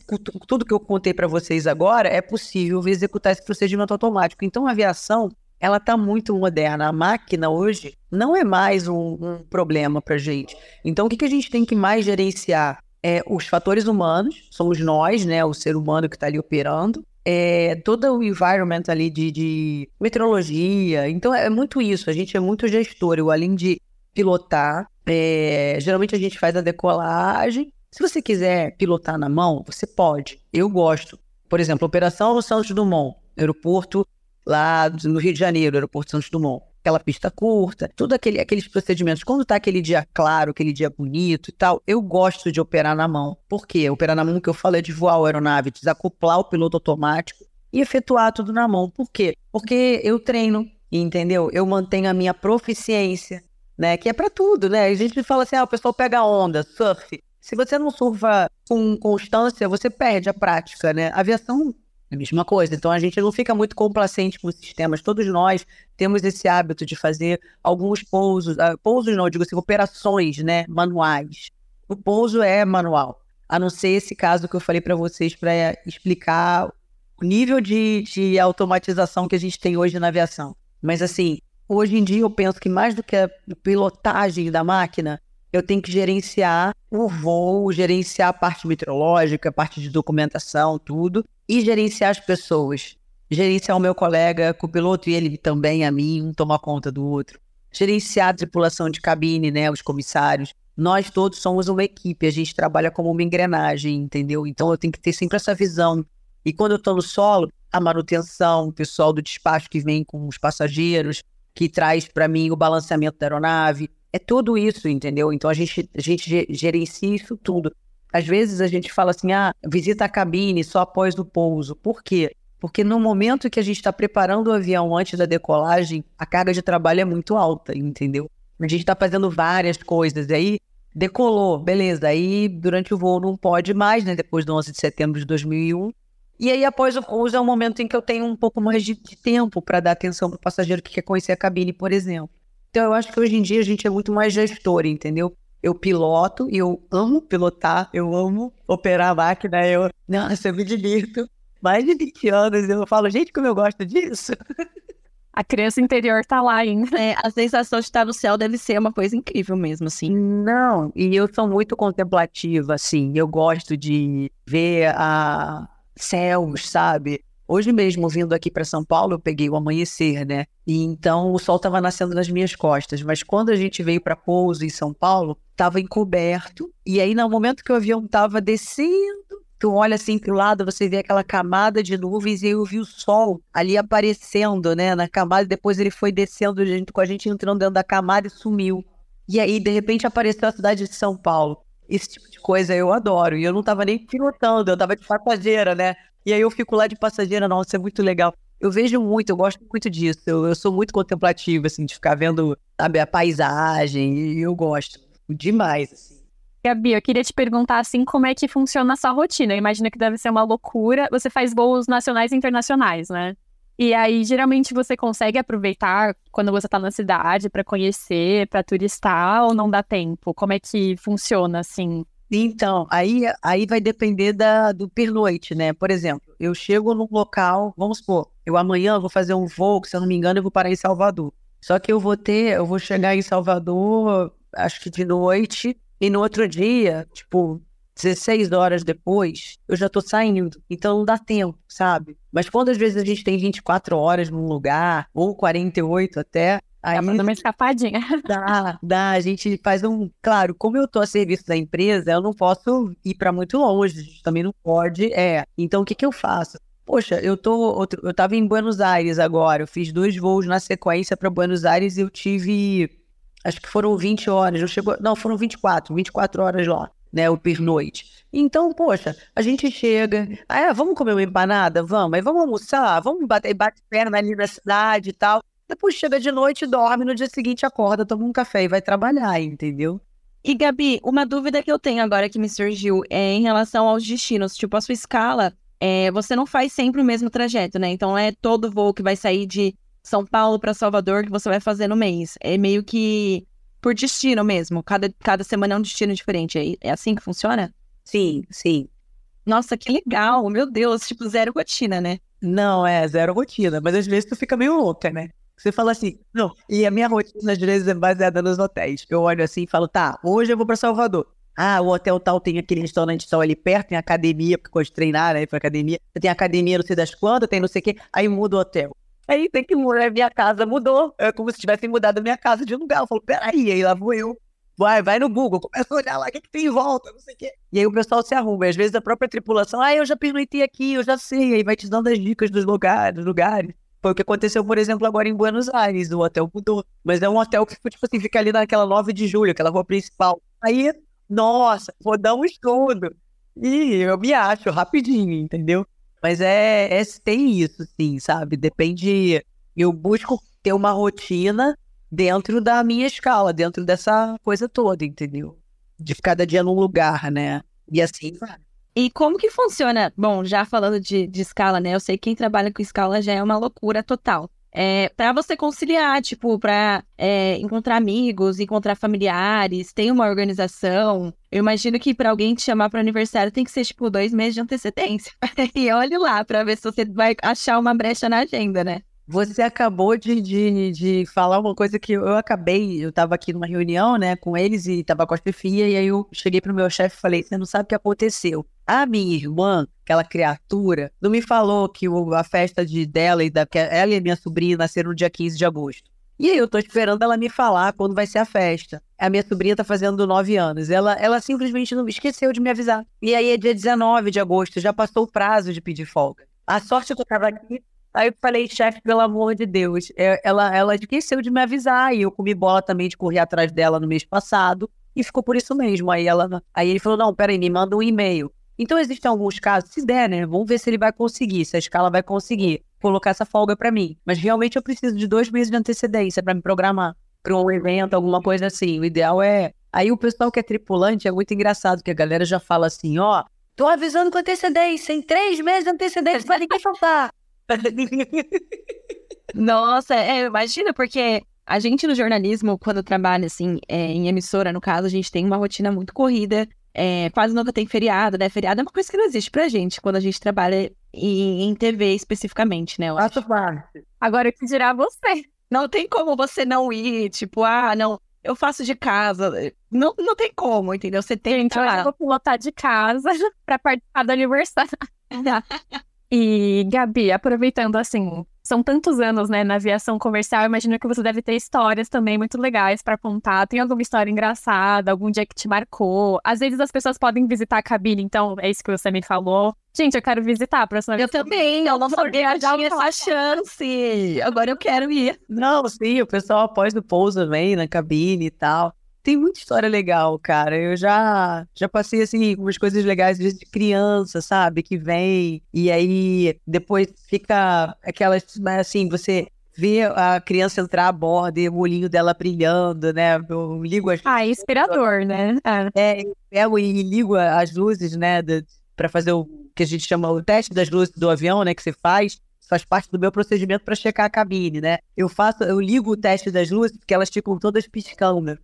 tudo que eu contei para vocês agora, é possível executar esse procedimento automático. Então, a aviação, ela está muito moderna. A máquina hoje não é mais um, um problema para gente. Então, o que, que a gente tem que mais gerenciar? É, os fatores humanos, somos nós, né, o ser humano que está ali operando, é, todo o environment ali de, de, meteorologia. Então é muito isso, a gente é muito gestor. Eu, além de pilotar, é, geralmente a gente faz a decolagem. Se você quiser pilotar na mão, você pode. Eu gosto. Por exemplo, Operação Santos Dumont, aeroporto lá no Rio de Janeiro, aeroporto Santos Dumont aquela pista curta, tudo aquele, aqueles procedimentos. Quando tá aquele dia claro, aquele dia bonito e tal, eu gosto de operar na mão. Por quê? Operar na mão que eu falo é de voar a aeronave, desacoplar o piloto automático e efetuar tudo na mão. Por quê? Porque eu treino, entendeu? Eu mantenho a minha proficiência, né? Que é para tudo, né? A gente fala assim, ah, o pessoal pega onda, surf. Se você não surfa com constância, você perde a prática, né? A aviação é a mesma coisa. Então a gente não fica muito complacente com os sistemas. Todos nós temos esse hábito de fazer alguns pousos, uh, pousos não, digo assim, operações, né, manuais. O pouso é manual, a não ser esse caso que eu falei para vocês para explicar o nível de, de automatização que a gente tem hoje na aviação. Mas assim, hoje em dia eu penso que mais do que a pilotagem da máquina, eu tenho que gerenciar o voo, gerenciar a parte meteorológica, a parte de documentação, tudo, e gerenciar as pessoas. Gerenciar o meu colega copiloto e ele também a mim, um tomar conta do outro. Gerenciar a tripulação de cabine, né, os comissários. Nós todos somos uma equipe, a gente trabalha como uma engrenagem, entendeu? Então eu tenho que ter sempre essa visão. E quando eu estou no solo, a manutenção, o pessoal do despacho que vem com os passageiros, que traz para mim o balanceamento da aeronave, é tudo isso, entendeu? Então a gente, a gente gerencia isso tudo. Às vezes a gente fala assim, ah, visita a cabine só após o pouso. Por quê? Porque no momento que a gente está preparando o avião antes da decolagem, a carga de trabalho é muito alta, entendeu? A gente está fazendo várias coisas. Aí decolou, beleza. Aí durante o voo não pode mais, né? Depois do 11 de setembro de 2001. E aí após o pouso é o momento em que eu tenho um pouco mais de, de tempo para dar atenção para o passageiro que quer conhecer a cabine, por exemplo. Então eu acho que hoje em dia a gente é muito mais gestor, entendeu? Eu piloto e eu amo pilotar, eu amo operar a máquina, eu, nossa, eu me divirto. Mais de 20 anos eu falo, gente, como eu gosto disso. A criança interior tá lá ainda. É, a sensação de estar no céu deve ser uma coisa incrível mesmo, assim. Não, e eu sou muito contemplativa, assim. Eu gosto de ver a céus, sabe? Hoje mesmo, vindo aqui para São Paulo, eu peguei o amanhecer, né? E então o sol estava nascendo nas minhas costas. Mas quando a gente veio para pouso em São Paulo, estava encoberto. E aí, no momento que o avião estava descendo, tu olha assim para o lado, você vê aquela camada de nuvens e eu vi o sol ali aparecendo, né? Na camada. Depois ele foi descendo junto com a gente, entrando dentro da camada e sumiu. E aí, de repente, apareceu a cidade de São Paulo. Esse tipo de coisa eu adoro. E eu não estava nem pilotando, eu estava de passageira, né? E aí eu fico lá de passageira, nossa, é muito legal. Eu vejo muito, eu gosto muito disso. Eu, eu sou muito contemplativa, assim, de ficar vendo, sabe, a paisagem, e eu gosto demais, assim. Gabi, eu queria te perguntar, assim, como é que funciona a sua rotina? Eu imagino que deve ser uma loucura. Você faz voos nacionais e internacionais, né? E aí, geralmente, você consegue aproveitar quando você tá na cidade para conhecer, para turistar, ou não dá tempo? Como é que funciona, assim? Então, aí, aí vai depender da, do pernoite, né? Por exemplo, eu chego num local, vamos supor, eu amanhã vou fazer um voo, que se eu não me engano, eu vou parar em Salvador. Só que eu vou ter, eu vou chegar em Salvador, acho que de noite, e no outro dia, tipo, 16 horas depois, eu já tô saindo. Então não dá tempo, sabe? Mas quando às vezes a gente tem 24 horas num lugar, ou 48 até, Aí, tá uma escapadinha. <laughs> Dá, dá. A gente faz um. Claro, como eu tô a serviço da empresa, eu não posso ir para muito longe. A gente também não pode. É. Então, o que, que eu faço? Poxa, eu tô. Eu tava em Buenos Aires agora. Eu fiz dois voos na sequência para Buenos Aires e eu tive. Acho que foram 20 horas. Eu chegou, não, foram 24, 24 horas lá, né? O pernoite. Então, poxa, a gente chega. Ah, é, vamos comer uma empanada? Vamos. Aí vamos almoçar? Vamos bater, bate perna ali na cidade e tal. Depois chega de noite, dorme, no dia seguinte acorda, toma um café e vai trabalhar, entendeu? E Gabi, uma dúvida que eu tenho agora que me surgiu é em relação aos destinos. Tipo, a sua escala, é, você não faz sempre o mesmo trajeto, né? Então é todo voo que vai sair de São Paulo para Salvador que você vai fazer no mês. É meio que por destino mesmo. Cada, cada semana é um destino diferente. É, é assim que funciona? Sim, sim. Nossa, que legal. Meu Deus, tipo, zero rotina, né? Não, é zero rotina. Mas às vezes tu fica meio louca, né? Você fala assim, não. E a minha rotina às vezes é baseada nos hotéis. Eu olho assim e falo, tá, hoje eu vou pra Salvador. Ah, o hotel tal tem aquele restaurante tal ali perto, tem academia, porque gosto de treinar, né? Pra academia. Tem academia, não sei das quantas, tem não sei o quê. Aí muda o hotel. Aí tem que mudar, minha casa mudou. É como se tivesse mudado minha casa de lugar. Eu falo, peraí, aí lá vou eu. Vai, vai no Google, começa a olhar lá o que, que tem em volta, não sei o quê. E aí o pessoal se arruma. E às vezes a própria tripulação, ah, eu já perguntei aqui, eu já sei. Aí vai te dando as dicas dos lugares, lugares. Foi o que aconteceu, por exemplo, agora em Buenos Aires. O hotel mudou. Mas é um hotel que, tipo assim, fica ali naquela 9 de julho, aquela rua principal. Aí nossa, vou dar um estudo. E eu me acho rapidinho, entendeu? Mas é, é tem isso, sim, sabe? Depende. Eu busco ter uma rotina dentro da minha escala, dentro dessa coisa toda, entendeu? De cada dia num lugar, né? E assim vai. E como que funciona? Bom, já falando de, de escala, né? Eu sei que quem trabalha com escala já é uma loucura total é, para você conciliar, tipo, para é, encontrar amigos, encontrar familiares, tem uma organização. Eu imagino que para alguém te chamar para aniversário tem que ser, tipo, dois meses de antecedência. <laughs> e olhe lá para ver se você vai achar uma brecha na agenda, né? Você acabou de, de, de falar uma coisa que eu acabei, eu estava aqui numa reunião, né, com eles e estava com a chefia, e aí eu cheguei pro meu chefe e falei, você não sabe o que aconteceu. A minha irmã, aquela criatura, não me falou que o, a festa de dela e da, que ela e minha sobrinha nasceram no dia 15 de agosto. E aí eu tô esperando ela me falar quando vai ser a festa. A minha sobrinha tá fazendo nove anos. Ela, ela simplesmente não esqueceu de me avisar. E aí é dia 19 de agosto, já passou o prazo de pedir folga. A sorte é que eu tava aqui Aí eu falei, chefe, pelo amor de Deus. É, ela, ela esqueceu de me avisar. E eu comi bola também de correr atrás dela no mês passado. E ficou por isso mesmo. Aí, ela, aí ele falou: não, peraí, me manda um e-mail. Então, existem alguns casos, se der, né? Vamos ver se ele vai conseguir, se a escala vai conseguir colocar essa folga para mim. Mas realmente eu preciso de dois meses de antecedência para me programar para um evento, alguma coisa assim. O ideal é. Aí o pessoal que é tripulante é muito engraçado, que a galera já fala assim: ó, tô avisando com antecedência, em três meses de antecedência, vai ninguém faltar. <laughs> Nossa, é, imagina, porque a gente no jornalismo, quando trabalha assim, é, em emissora, no caso, a gente tem uma rotina muito corrida. É, quase nunca tem feriado, né? Feriado é uma coisa que não existe pra gente quando a gente trabalha em, em TV especificamente, né? Faço parte. Agora, o que dirá você? Não tem como você não ir, tipo, ah, não, eu faço de casa. Não, não tem como, entendeu? Você tem que. Então, eu vou pilotar de casa <laughs> pra participar do aniversário. <laughs> E, Gabi, aproveitando assim, são tantos anos, né, na aviação comercial, imagino que você deve ter histórias também muito legais para contar. Tem alguma história engraçada, algum dia que te marcou? Às vezes as pessoas podem visitar a cabine, então é isso que você me falou. Gente, eu quero visitar a próxima vez. Eu também, eu não sabia que tinha essa chance. Agora eu quero ir. Não, sim, o pessoal após o pouso vem na cabine e tal tem muita história legal, cara. Eu já já passei assim umas coisas legais desde criança, sabe? Que vem e aí depois fica aquelas assim, você vê a criança entrar a bordo e o olhinho dela brilhando, né? Eu ligo as Ah, inspirador, né? É, é pego e ligo as luzes, né, para fazer o que a gente chama o teste das luzes do avião, né, que você faz faz parte do meu procedimento para checar a cabine, né? Eu faço, eu ligo o teste das luzes porque elas ficam todas piscando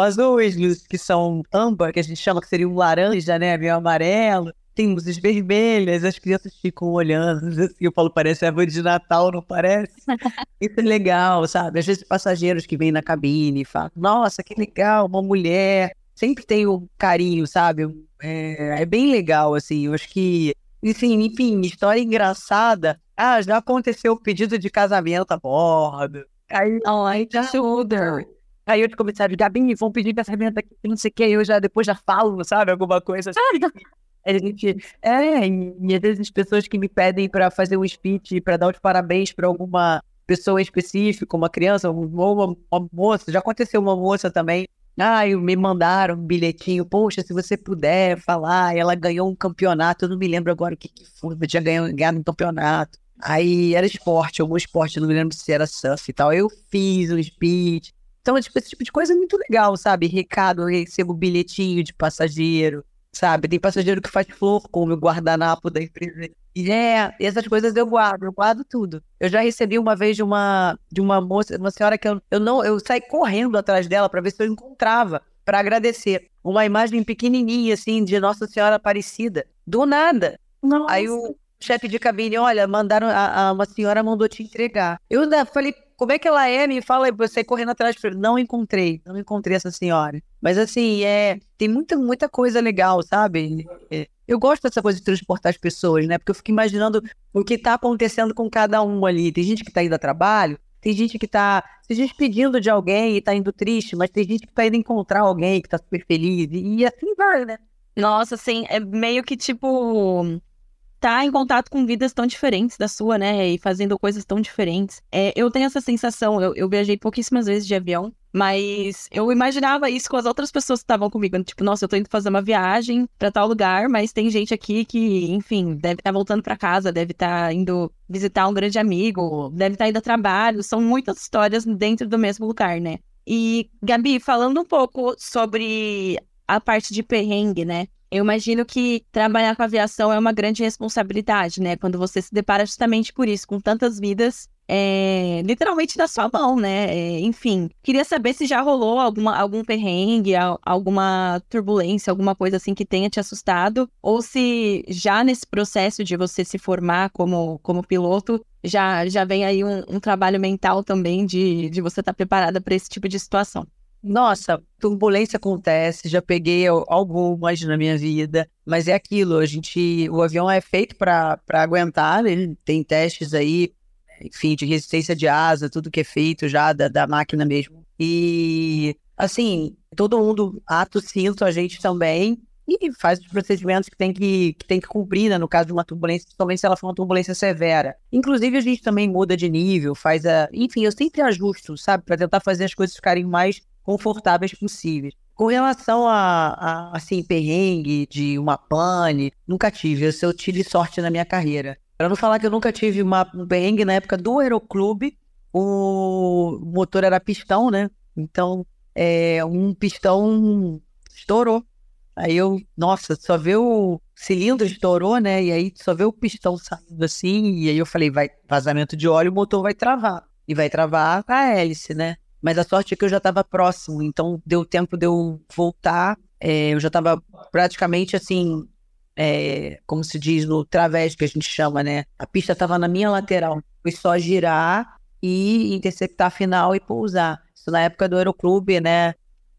azuis, que são âmbar, que a gente chama que seria um laranja, né? Meio amarelo. Tem luzes vermelhas, as crianças ficam olhando, <laughs> assim, eu falo, parece árvore de Natal, não parece? <laughs> Isso é legal, sabe? Às vezes passageiros que vêm na cabine e falam, nossa, que legal, uma mulher. Sempre tem um carinho, sabe? É, é bem legal, assim, eu acho que enfim, enfim, história engraçada. Ah, já aconteceu o pedido de casamento a bordo. Aí, oh, já... shoulder. Aí eu comecei a Gabi, vão pedir casamento aqui, não sei o que, eu já depois já falo, sabe, alguma coisa assim. <laughs> a gente, é, e às vezes as pessoas que me pedem para fazer um speech, para dar os parabéns para alguma pessoa específica, uma criança, ou uma, uma, moça, já aconteceu uma moça também. Ah, me mandaram um bilhetinho, poxa, se você puder falar, ela ganhou um campeonato, eu não me lembro agora o que, que foi, mas tinha ganhado, um campeonato. Aí era esporte, algum esporte, não me lembro se era surf e tal. Eu fiz um speech, então, tipo, esse tipo de coisa é muito legal, sabe? Recado, eu recebo bilhetinho de passageiro, sabe? Tem passageiro que faz flor com o meu guardanapo da empresa. É, essas coisas eu guardo, eu guardo tudo. Eu já recebi uma vez de uma de uma moça, uma senhora que eu, eu não, eu saí correndo atrás dela para ver se eu encontrava, para agradecer. Uma imagem pequenininha assim de Nossa Senhora Aparecida, do nada. Nossa. Aí o chefe de cabine, olha, mandaram a, a, uma senhora mandou te entregar. Eu ainda falei, como é que ela é? Me fala, você correndo atrás. Não encontrei, não encontrei essa senhora. Mas assim, é, tem muita, muita coisa legal, sabe? É, eu gosto dessa coisa de transportar as pessoas, né? Porque eu fico imaginando o que está acontecendo com cada um ali. Tem gente que está indo a trabalho, tem gente que está se despedindo de alguém e está indo triste, mas tem gente que está indo encontrar alguém que está super feliz. E, e assim vai, né? Nossa, assim, é meio que tipo tá em contato com vidas tão diferentes da sua, né? E fazendo coisas tão diferentes. É, eu tenho essa sensação, eu, eu viajei pouquíssimas vezes de avião, mas eu imaginava isso com as outras pessoas que estavam comigo. Tipo, nossa, eu tô indo fazer uma viagem para tal lugar, mas tem gente aqui que, enfim, deve estar tá voltando para casa, deve estar tá indo visitar um grande amigo, deve estar tá indo a trabalho. São muitas histórias dentro do mesmo lugar, né? E, Gabi, falando um pouco sobre a parte de perrengue, né? Eu imagino que trabalhar com aviação é uma grande responsabilidade, né? Quando você se depara justamente por isso, com tantas vidas é, literalmente na sua mão, né? É, enfim, queria saber se já rolou alguma, algum perrengue, alguma turbulência, alguma coisa assim que tenha te assustado, ou se já nesse processo de você se formar como, como piloto, já, já vem aí um, um trabalho mental também de, de você estar tá preparada para esse tipo de situação. Nossa, turbulência acontece, já peguei algumas na minha vida, mas é aquilo, a gente, o avião é feito para aguentar, né? tem testes aí, enfim, de resistência de asa, tudo que é feito já da, da máquina mesmo. E assim, todo mundo ato cinto, a gente também, e faz os procedimentos que tem que, que, tem que cumprir, né, no caso de uma turbulência, principalmente se ela for uma turbulência severa. Inclusive, a gente também muda de nível, faz a. Enfim, eu sempre ajusto, sabe, para tentar fazer as coisas ficarem mais confortáveis possíveis. Com relação a, a, assim, perrengue de uma pane, nunca tive. Eu, tive sorte na minha carreira. Para não falar que eu nunca tive uma, um perrengue na época do Aeroclube, o motor era pistão, né? Então, é, um pistão estourou. Aí eu, nossa, só vê o cilindro estourou, né? E aí só vê o pistão saindo assim. E aí eu falei, vai, vazamento de óleo, o motor vai travar. E vai travar a hélice, né? Mas a sorte é que eu já estava próximo, então deu tempo de eu voltar. É, eu já estava praticamente assim, é, como se diz no través que a gente chama, né? A pista estava na minha lateral. Foi só girar e interceptar a final e pousar. Isso na época do Aeroclube, né?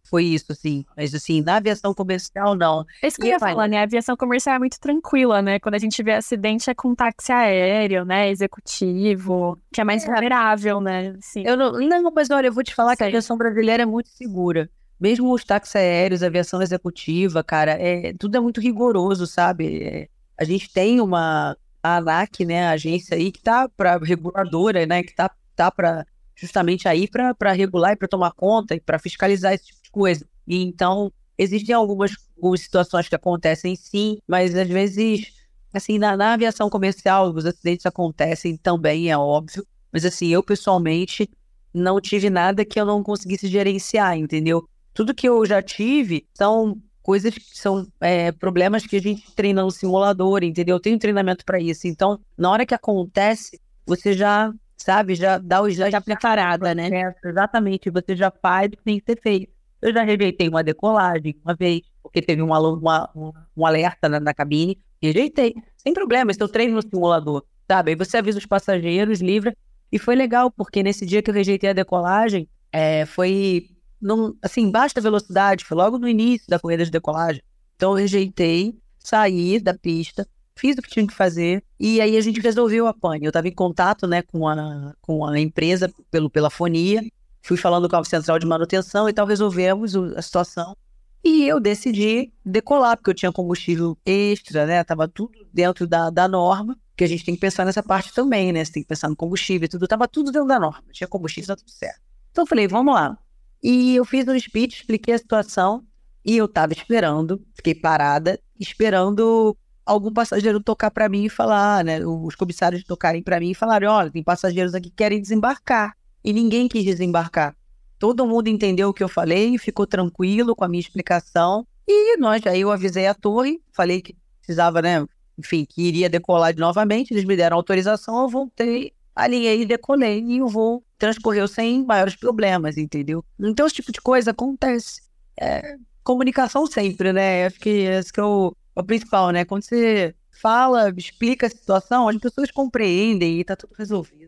Foi isso, assim. Mas, assim, na aviação comercial, não. É isso que eu ia falar, né? A aviação comercial é muito tranquila, né? Quando a gente vê acidente, é com táxi aéreo, né? Executivo, que é mais é. vulnerável, né? Assim. Eu não, não, mas olha, eu vou te falar Sei. que a aviação brasileira é muito segura. Mesmo os táxis aéreos, a aviação executiva, cara, é, tudo é muito rigoroso, sabe? É, a gente tem uma a ANAC, né, a agência aí que tá para reguladora, né, que tá, tá para justamente aí para regular e para tomar conta e para fiscalizar esse tipo coisa. E então, existem algumas, algumas situações que acontecem sim, mas às vezes, assim, na, na aviação comercial, os acidentes acontecem também, é óbvio. Mas assim, eu pessoalmente não tive nada que eu não conseguisse gerenciar, entendeu? Tudo que eu já tive são coisas que são é, problemas que a gente treina no simulador, entendeu? Eu tenho treinamento para isso. Então, na hora que acontece, você já sabe, já dá o já, já preparada, né? Exatamente, você já faz o que tem que ser feito. Eu já rejeitei uma decolagem uma vez, porque teve uma, uma, um alerta na, na cabine. Rejeitei, sem problema, eu treino no simulador, sabe? Aí você avisa os passageiros, livra. E foi legal, porque nesse dia que eu rejeitei a decolagem, é, foi num, assim, baixa velocidade, foi logo no início da corrida de decolagem. Então eu rejeitei, saí da pista, fiz o que tinha que fazer, e aí a gente resolveu a pane. Eu estava em contato né, com, a, com a empresa pelo, pela fonia, fui falando com a central de manutenção e tal, resolvemos a situação. E eu decidi decolar, porque eu tinha combustível extra, né? Tava tudo dentro da, da norma, que a gente tem que pensar nessa parte também, né? Você tem que pensar no combustível e tudo. Tava tudo dentro da norma. Tinha combustível, tá tudo certo. Então eu falei, vamos lá. E eu fiz um speech, expliquei a situação e eu tava esperando, fiquei parada, esperando algum passageiro tocar para mim e falar, né? Os comissários tocarem para mim e falarem: olha, tem passageiros aqui que querem desembarcar e ninguém quis desembarcar. Todo mundo entendeu o que eu falei, ficou tranquilo com a minha explicação. E nós, aí eu avisei a torre, falei que precisava, né, enfim, que iria decolar novamente, eles me deram autorização, eu voltei, alinhei e decolei, e o voo transcorreu sem maiores problemas, entendeu? Então, esse tipo de coisa acontece. É, comunicação sempre, né? Acho que esse que é o, é o principal, né? Quando você fala, explica a situação, as pessoas compreendem e tá tudo resolvido.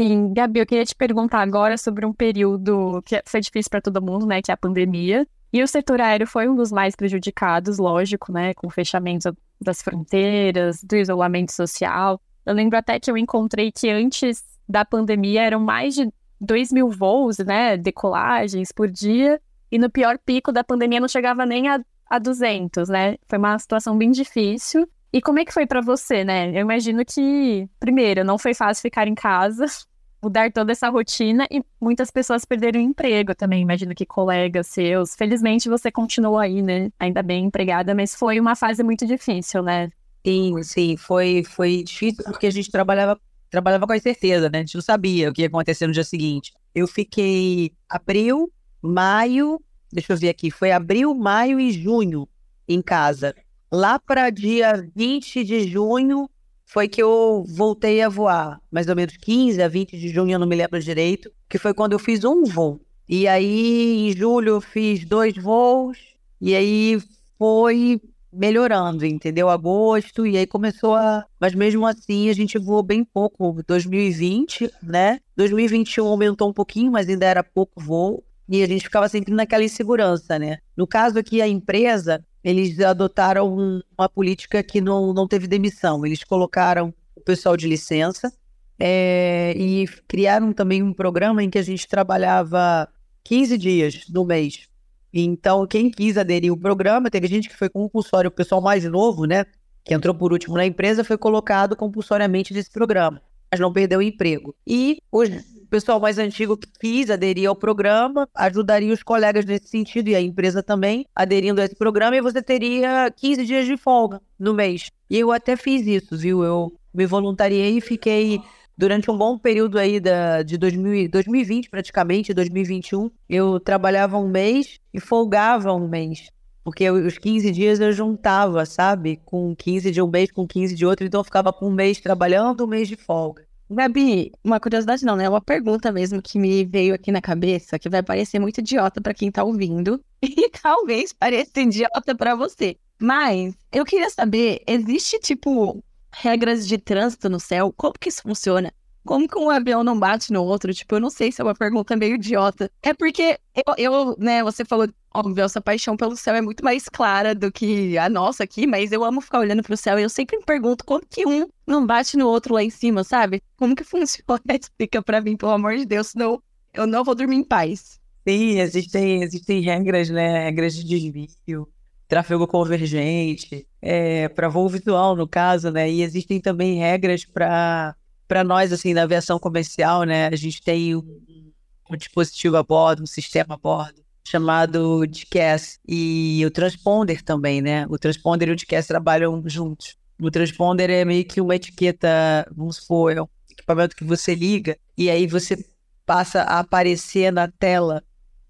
E, Gabi, eu queria te perguntar agora sobre um período que foi difícil para todo mundo, né? Que é a pandemia. E o setor aéreo foi um dos mais prejudicados, lógico, né? Com o fechamento das fronteiras, do isolamento social. Eu lembro até que eu encontrei que antes da pandemia eram mais de 2 mil voos, né? Decolagens por dia. E no pior pico da pandemia não chegava nem a, a 200, né? Foi uma situação bem difícil. E como é que foi para você, né? Eu imagino que, primeiro, não foi fácil ficar em casa, <laughs> mudar toda essa rotina e muitas pessoas perderam o emprego também. Imagino que colegas seus. Felizmente você continuou aí, né? Ainda bem empregada, mas foi uma fase muito difícil, né? Sim, sim, foi, foi difícil porque a gente trabalhava, trabalhava com a incerteza, né? A gente não sabia o que ia acontecer no dia seguinte. Eu fiquei abril, maio, deixa eu ver aqui, foi abril, maio e junho em casa. Lá para dia 20 de junho foi que eu voltei a voar, mais ou menos 15 a 20 de junho, eu não me lembro direito, que foi quando eu fiz um voo. E aí, em julho, eu fiz dois voos, e aí foi melhorando, entendeu? Agosto, e aí começou a. Mas mesmo assim, a gente voou bem pouco. 2020, né? 2021 aumentou um pouquinho, mas ainda era pouco voo. E a gente ficava sempre naquela insegurança, né? No caso aqui, a empresa, eles adotaram uma política que não, não teve demissão. Eles colocaram o pessoal de licença é, e criaram também um programa em que a gente trabalhava 15 dias no mês. Então, quem quis aderir ao programa, teve gente que foi compulsório, o pessoal mais novo, né? Que entrou por último na empresa, foi colocado compulsoriamente nesse programa, mas não perdeu o emprego. E o pessoal mais antigo que quis aderir ao programa ajudaria os colegas nesse sentido e a empresa também aderindo a esse programa e você teria 15 dias de folga no mês. E eu até fiz isso, viu? Eu me voluntariei e fiquei durante um bom período aí da, de 2000, 2020, praticamente, 2021. Eu trabalhava um mês e folgava um mês. Porque os 15 dias eu juntava, sabe? Com 15 de um mês, com 15 de outro. Então eu ficava com um mês trabalhando, um mês de folga. Gabi, uma curiosidade não, né? Uma pergunta mesmo que me veio aqui na cabeça, que vai parecer muito idiota para quem tá ouvindo <laughs> e talvez pareça idiota para você. Mas eu queria saber, existe tipo regras de trânsito no céu? Como que isso funciona? Como que um avião não bate no outro? Tipo, eu não sei se é uma pergunta meio idiota. É porque eu, eu né, você falou, óbvio, essa paixão pelo céu é muito mais clara do que a nossa aqui, mas eu amo ficar olhando pro céu e eu sempre me pergunto como que um não bate no outro lá em cima, sabe? Como que funciona? <laughs> Explica pra mim, pelo amor de Deus, senão eu não vou dormir em paz. Sim, existem, existem regras, né? Regras de desvio, tráfego convergente, é, para voo visual, no caso, né? E existem também regras para para nós, assim, na aviação comercial, né, a gente tem um, um dispositivo a bordo, um sistema a bordo, chamado DCAS, e o transponder também, né? O transponder e o DCAS trabalham juntos. O transponder é meio que uma etiqueta, vamos supor, é um equipamento que você liga, e aí você passa a aparecer na tela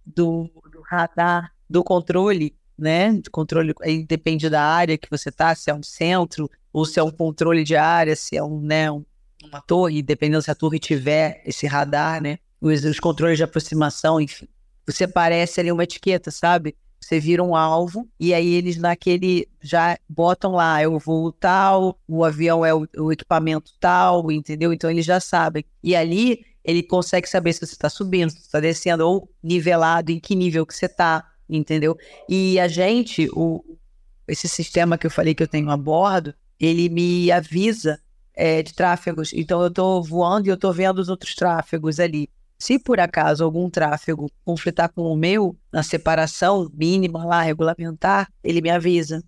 do, do radar do controle, né? De controle, aí depende da área que você tá, se é um centro, ou se é um controle de área, se é um, né, um uma torre, dependendo se a torre tiver esse radar, né? Os, os controles de aproximação, enfim. Você aparece ali uma etiqueta, sabe? Você vira um alvo e aí eles naquele já botam lá, é o voo tal, o avião é o, o equipamento tal, entendeu? Então eles já sabem. E ali ele consegue saber se você está subindo, se está descendo ou nivelado, em que nível que você está, entendeu? E a gente, o, esse sistema que eu falei que eu tenho a bordo, ele me avisa é, de tráfegos. Então eu estou voando e eu estou vendo os outros tráfegos ali. Se por acaso algum tráfego conflitar com o meu, na separação mínima lá, regulamentar, ele me avisa.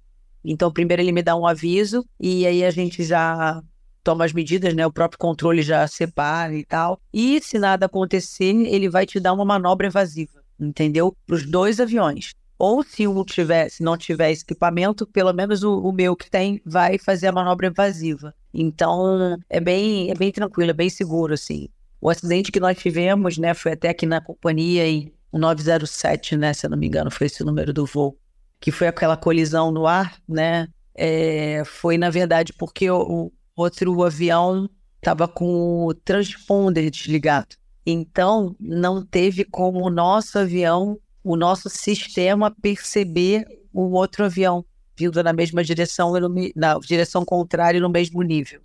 Então, primeiro ele me dá um aviso e aí a gente já toma as medidas, né? O próprio controle já separa e tal. E se nada acontecer, ele vai te dar uma manobra evasiva, entendeu? Para os dois aviões. Ou se um tiver, se não tiver esse equipamento, pelo menos o, o, meu que tem vai fazer a manobra invasiva. Então é bem, é bem tranquilo, é bem seguro assim. O acidente que nós tivemos, né, foi até aqui na companhia em 907, né, se eu não me engano, foi esse número do voo, que foi aquela colisão no ar, né, é, foi, na verdade, porque o, o outro avião estava com o transponder desligado. Então, não teve como o nosso avião, o nosso sistema perceber o outro avião vindo na mesma direção, na direção contrária no mesmo nível.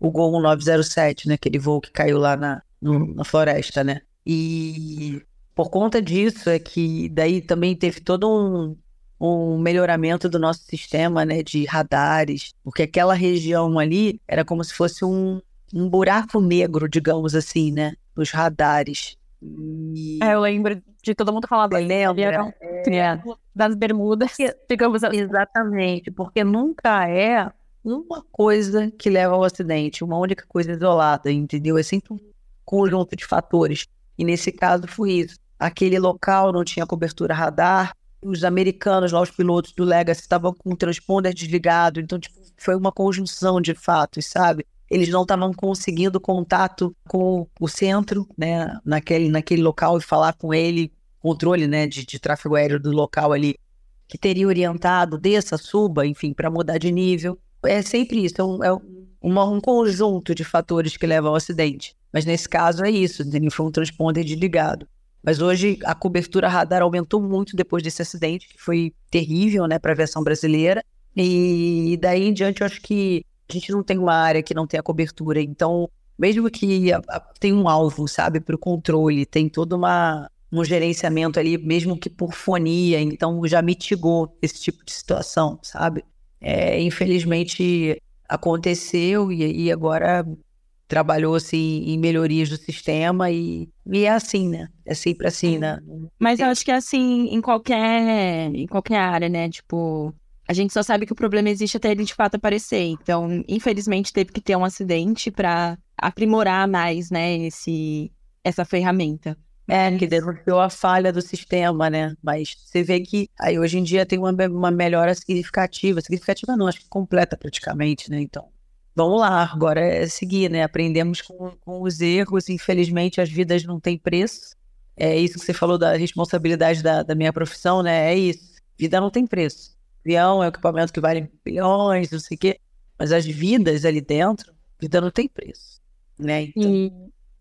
O Gol 1907, né? Aquele voo que caiu lá na, na floresta, né? E por conta disso é que daí também teve todo um, um melhoramento do nosso sistema, né? De radares, porque aquela região ali era como se fosse um, um buraco negro, digamos assim, né? Nos radares. E... É, eu lembro de todo mundo falar dele. Lembra? É. Das bermudas, digamos assim. Exatamente, porque nunca é uma coisa que leva ao acidente, uma única coisa isolada, entendeu? É sempre um conjunto de fatores. E nesse caso foi isso. Aquele local não tinha cobertura radar, os americanos lá, os pilotos do Legacy, estavam com o transponder desligado, então tipo, foi uma conjunção de fatos, sabe? Eles não estavam conseguindo contato com o centro, né, naquele, naquele local e falar com ele, controle, né, de, de tráfego aéreo do local ali, que teria orientado, desça, suba, enfim, para mudar de nível. É sempre isso, é, um, é uma, um conjunto de fatores que levam ao acidente. Mas nesse caso é isso, foi um transponder desligado. Mas hoje a cobertura radar aumentou muito depois desse acidente, que foi terrível, né, para a aviação brasileira. E daí em diante eu acho que a gente não tem uma área que não tenha cobertura. Então, mesmo que tenha um alvo, sabe, para o controle, tem todo uma, um gerenciamento ali, mesmo que por fonia, então já mitigou esse tipo de situação, sabe? É, infelizmente aconteceu e, e agora trabalhou assim em melhorias do sistema e, e é assim, né? É sempre assim, né? Mas eu acho que é assim em qualquer em qualquer área, né? Tipo, a gente só sabe que o problema existe até ele de fato aparecer. Então, infelizmente, teve que ter um acidente para aprimorar mais, né, esse, essa ferramenta. É, que denunciou a falha do sistema, né? Mas você vê que aí hoje em dia tem uma, uma melhora significativa. Significativa não, acho que completa praticamente, né? Então, vamos lá, agora é seguir, né? Aprendemos com, com os erros. Infelizmente, as vidas não têm preço. É isso que você falou da responsabilidade da, da minha profissão, né? É isso. Vida não tem preço avião é um equipamento que vale bilhões, não sei o quê. Mas as vidas ali dentro, vida não tem preço, né? Então... E,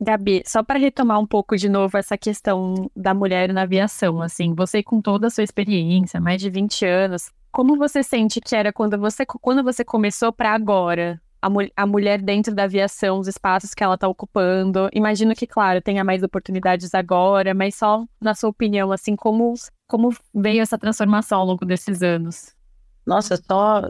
Gabi, só para retomar um pouco de novo essa questão da mulher na aviação, assim, você com toda a sua experiência, mais de 20 anos, como você sente que era quando você, quando você começou para agora? A, a, mulher dentro da aviação, os espaços que ela está ocupando. Imagino que, claro, tenha mais oportunidades agora, mas só na sua opinião, assim, como como veio essa transformação ao longo desses anos? Nossa, só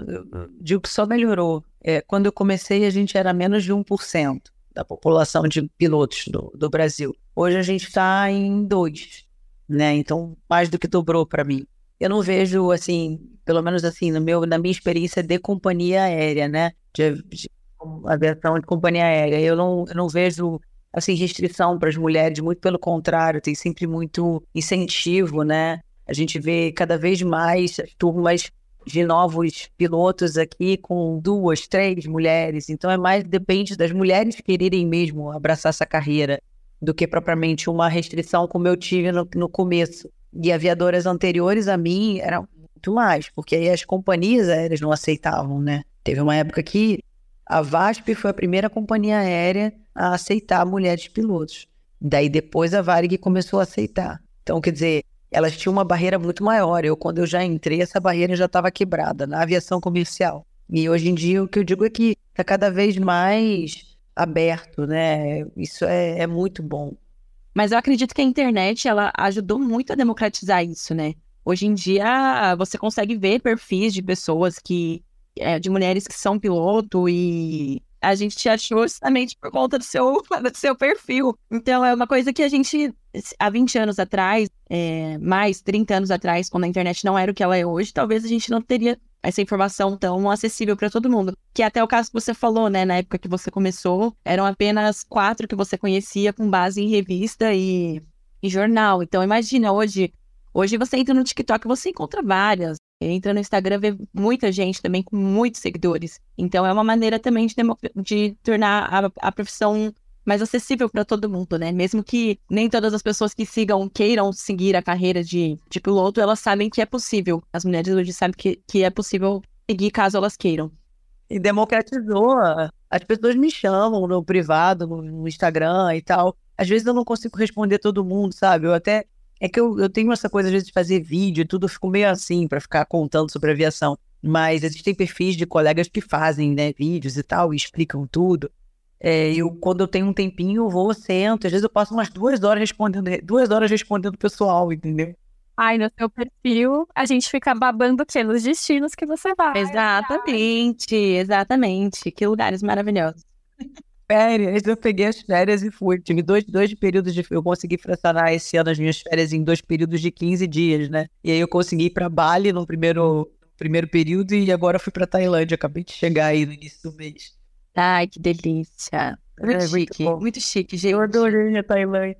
digo que só melhorou. É, quando eu comecei, a gente era menos de 1% da população de pilotos do, do Brasil. Hoje a gente está em 2%, né? Então, mais do que dobrou para mim. Eu não vejo, assim, pelo menos assim, no meu, na minha experiência de companhia aérea, né? De, de aviação de companhia aérea, eu não, eu não vejo assim restrição para as mulheres, muito pelo contrário, tem sempre muito incentivo, né? A gente vê cada vez mais turmas de novos pilotos aqui com duas, três mulheres. Então é mais depende das mulheres quererem mesmo abraçar essa carreira do que propriamente uma restrição como eu tive no, no começo. E aviadoras anteriores a mim eram muito mais, porque aí as companhias aéreas não aceitavam, né? Teve uma época que a VASP foi a primeira companhia aérea a aceitar mulheres pilotos. Daí depois a Varig começou a aceitar. Então, quer dizer, elas tinham uma barreira muito maior. Eu, quando eu já entrei, essa barreira já estava quebrada na aviação comercial. E hoje em dia, o que eu digo é que está cada vez mais aberto, né? Isso é, é muito bom. Mas eu acredito que a internet, ela ajudou muito a democratizar isso, né? Hoje em dia, você consegue ver perfis de pessoas que... É, de mulheres que são piloto e a gente te achou justamente por conta do seu, <laughs> do seu perfil. Então, é uma coisa que a gente, há 20 anos atrás, é, mais 30 anos atrás, quando a internet não era o que ela é hoje, talvez a gente não teria essa informação tão acessível para todo mundo. Que até o caso que você falou, né? Na época que você começou, eram apenas quatro que você conhecia com base em revista e, e jornal. Então, imagina, hoje, hoje você entra no TikTok e você encontra várias entra no Instagram, vê muita gente também com muitos seguidores. Então é uma maneira também de, de tornar a, a profissão mais acessível para todo mundo, né? Mesmo que nem todas as pessoas que sigam queiram seguir a carreira de, de piloto, elas sabem que é possível. As mulheres hoje sabem que, que é possível seguir caso elas queiram. E democratizou. As pessoas me chamam no privado, no Instagram e tal. Às vezes eu não consigo responder todo mundo, sabe? Eu até. É que eu, eu tenho essa coisa, às vezes, de fazer vídeo e tudo, eu fico meio assim para ficar contando sobre aviação. Mas existem perfis de colegas que fazem, né, vídeos e tal, e explicam tudo. É, eu, quando eu tenho um tempinho, eu vou, sento. Às vezes eu passo umas duas horas respondendo, duas horas respondendo o pessoal, entendeu? Ai, no seu perfil, a gente fica babando o quê? Nos destinos que você vai. Exatamente, exatamente. Que lugares maravilhosos. <laughs> Férias, eu peguei as férias e fui. Tive dois, dois períodos de. Eu consegui fracionar esse ano as minhas férias em dois períodos de 15 dias, né? E aí eu consegui ir pra Bali no primeiro, primeiro período e agora fui pra Tailândia. Acabei de chegar aí no início do mês. Ai, que delícia. Muito É, chique, muito chique, gente. Eu adorei a Tailândia.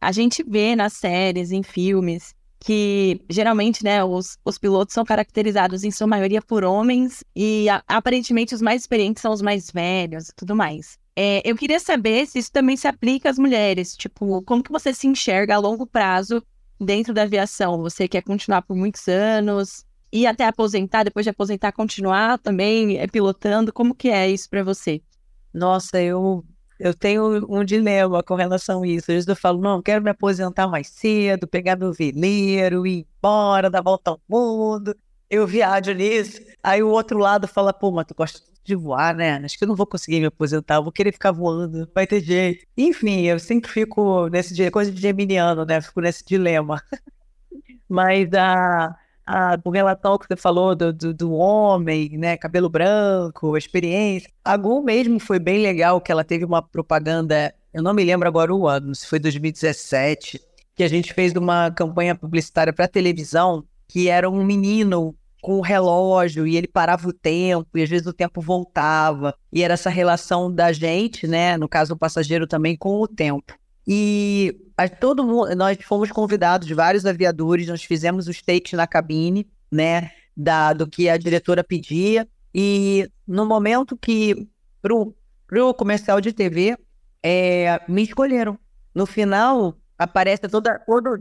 A gente vê nas séries, em filmes, que geralmente, né, os, os pilotos são caracterizados em sua maioria por homens e a- aparentemente os mais experientes são os mais velhos e tudo mais. É, eu queria saber se isso também se aplica às mulheres. Tipo, como que você se enxerga a longo prazo dentro da aviação? Você quer continuar por muitos anos? E até aposentar, depois de aposentar, continuar também é, pilotando? Como que é isso pra você? Nossa, eu, eu tenho um dilema com relação a isso. Às vezes eu falo, não, quero me aposentar mais cedo, pegar meu veleiro, ir embora, dar volta ao mundo. Eu viajo nisso. Aí o outro lado fala, pô, mas tu gosta de voar, né? Acho que eu não vou conseguir me aposentar, eu vou querer ficar voando, vai ter jeito. Enfim, eu sempre fico nesse coisa de geminiano, né? Fico nesse dilema. <laughs> Mas a, a, com relação que você falou do, do, do homem, né? Cabelo branco, experiência. A Gu mesmo foi bem legal, que ela teve uma propaganda, eu não me lembro agora o ano, se foi 2017, que a gente fez uma campanha publicitária para televisão, que era um menino com o relógio e ele parava o tempo e às vezes o tempo voltava e era essa relação da gente, né, no caso o passageiro também com o tempo. E todo mundo, nós fomos convidados, vários aviadores, nós fizemos os takes na cabine, né, da, do que a diretora pedia e no momento que pro, pro comercial de TV é, me escolheram. No final, aparece todo,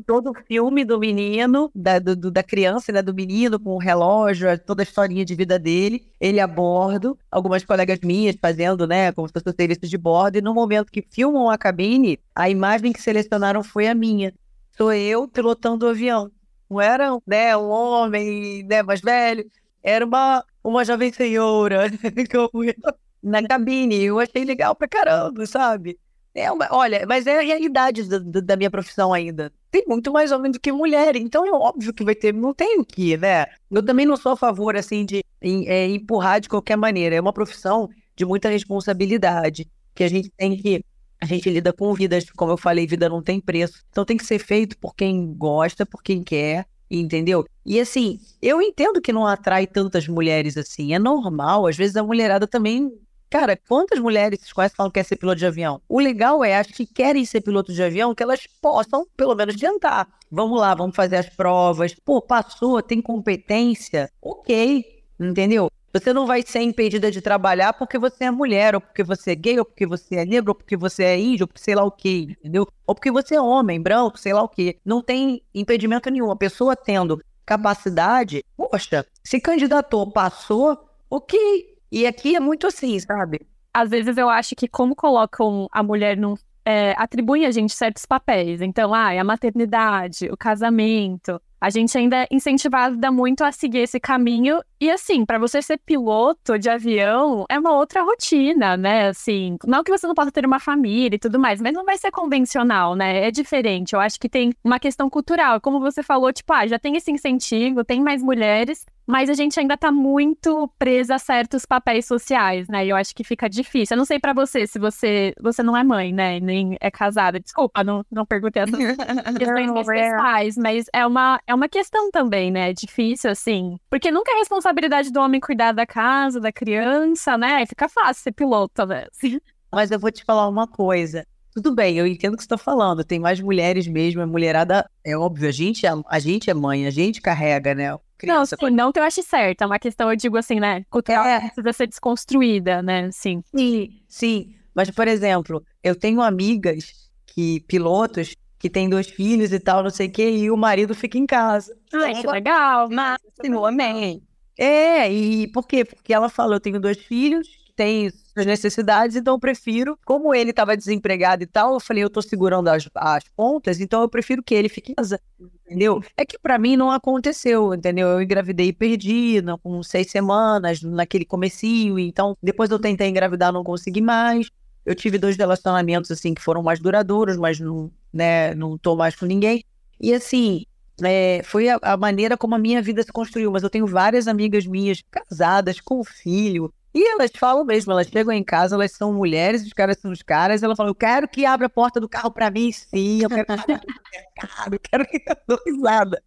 todo o filme do menino, da, do, da criança, né, do menino com o relógio, toda a historinha de vida dele, ele a bordo, algumas colegas minhas fazendo, né, como se fosse serviço de bordo, e no momento que filmam a cabine, a imagem que selecionaram foi a minha. Sou eu pilotando o avião. Não era né, um homem né, mais velho, era uma, uma jovem senhora <laughs> na cabine. Eu achei legal pra caramba, sabe? É uma, olha, mas é a realidade da, da- minha profissão ainda. Tem muito mais homem do que mulher, então é óbvio que vai ter, não tem o que, né? Eu também não sou a favor, assim, de em- é, empurrar de qualquer maneira. É uma profissão de muita responsabilidade, que a gente tem que. A gente lida com vidas, como eu falei, vida não tem preço. Então tem que ser feito por quem gosta, por quem quer, entendeu? E assim, eu entendo que não atrai tantas mulheres assim. É normal, às vezes a mulherada também Cara, quantas mulheres vocês conhecem falam que quer ser piloto de avião? O legal é, as que querem ser piloto de avião, que elas possam, pelo menos, tentar. Vamos lá, vamos fazer as provas. Pô, passou, tem competência? Ok, entendeu? Você não vai ser impedida de trabalhar porque você é mulher, ou porque você é gay, ou porque você é negro, ou porque você é índio, ou porque sei lá o quê, entendeu? Ou porque você é homem, branco, sei lá o quê. Não tem impedimento nenhum. A pessoa tendo capacidade, poxa, se candidatou, passou, ok. E aqui é muito assim, sabe? Às vezes eu acho que como colocam a mulher num. É, atribuem a gente certos papéis. Então, ah, a maternidade, o casamento. A gente ainda é incentivada muito a seguir esse caminho. E assim, para você ser piloto de avião, é uma outra rotina, né? Assim, não que você não possa ter uma família e tudo mais, mas não vai ser convencional, né? É diferente. Eu acho que tem uma questão cultural. Como você falou, tipo, ah, já tem esse incentivo, tem mais mulheres, mas a gente ainda tá muito presa a certos papéis sociais, né? E eu acho que fica difícil. Eu não sei pra você, se você você não é mãe, né? Nem é casada. Desculpa, não, não perguntei essas <laughs> questões é. pessoais, mas é uma, é uma questão também, né? É difícil, assim. Porque nunca é responsabilidade do homem cuidar da casa, da criança, né? Aí fica fácil ser piloto, né? <laughs> Mas eu vou te falar uma coisa. Tudo bem, eu entendo o que você está falando. Tem mais mulheres mesmo, a mulherada, é óbvio, a gente, é- a gente é mãe, a gente carrega, né? Não, Criança. sim, não que eu ache certo. É uma questão, eu digo assim, né? Cultural É. precisa ser desconstruída, né? Sim. Sim, sim. Mas, por exemplo, eu tenho amigas que, pilotos, que têm dois filhos e tal, não sei o quê, e o marido fica em casa. Ai, que legal. Máximo, amém. É, e por quê? Porque ela falou: eu tenho dois filhos têm suas necessidades, então eu prefiro, como ele estava desempregado e tal, eu falei: eu tô segurando as, as pontas, então eu prefiro que ele fique em casa, entendeu? É que para mim não aconteceu, entendeu? Eu engravidei e perdi, não, com seis semanas, naquele comecinho, então depois eu tentei engravidar, não consegui mais. Eu tive dois relacionamentos, assim, que foram mais duradouros, mas não, né, não tô mais com ninguém. E assim, é, foi a, a, maneira como a minha vida se construiu. Mas eu tenho várias amigas minhas casadas, com filho. E elas falam mesmo, elas chegam em casa, elas são mulheres, os caras são os caras. Ela fala: Eu quero que abra a porta do carro para mim, sim. Eu quero que abra <laughs> mercado, eu quero que eu dou risada.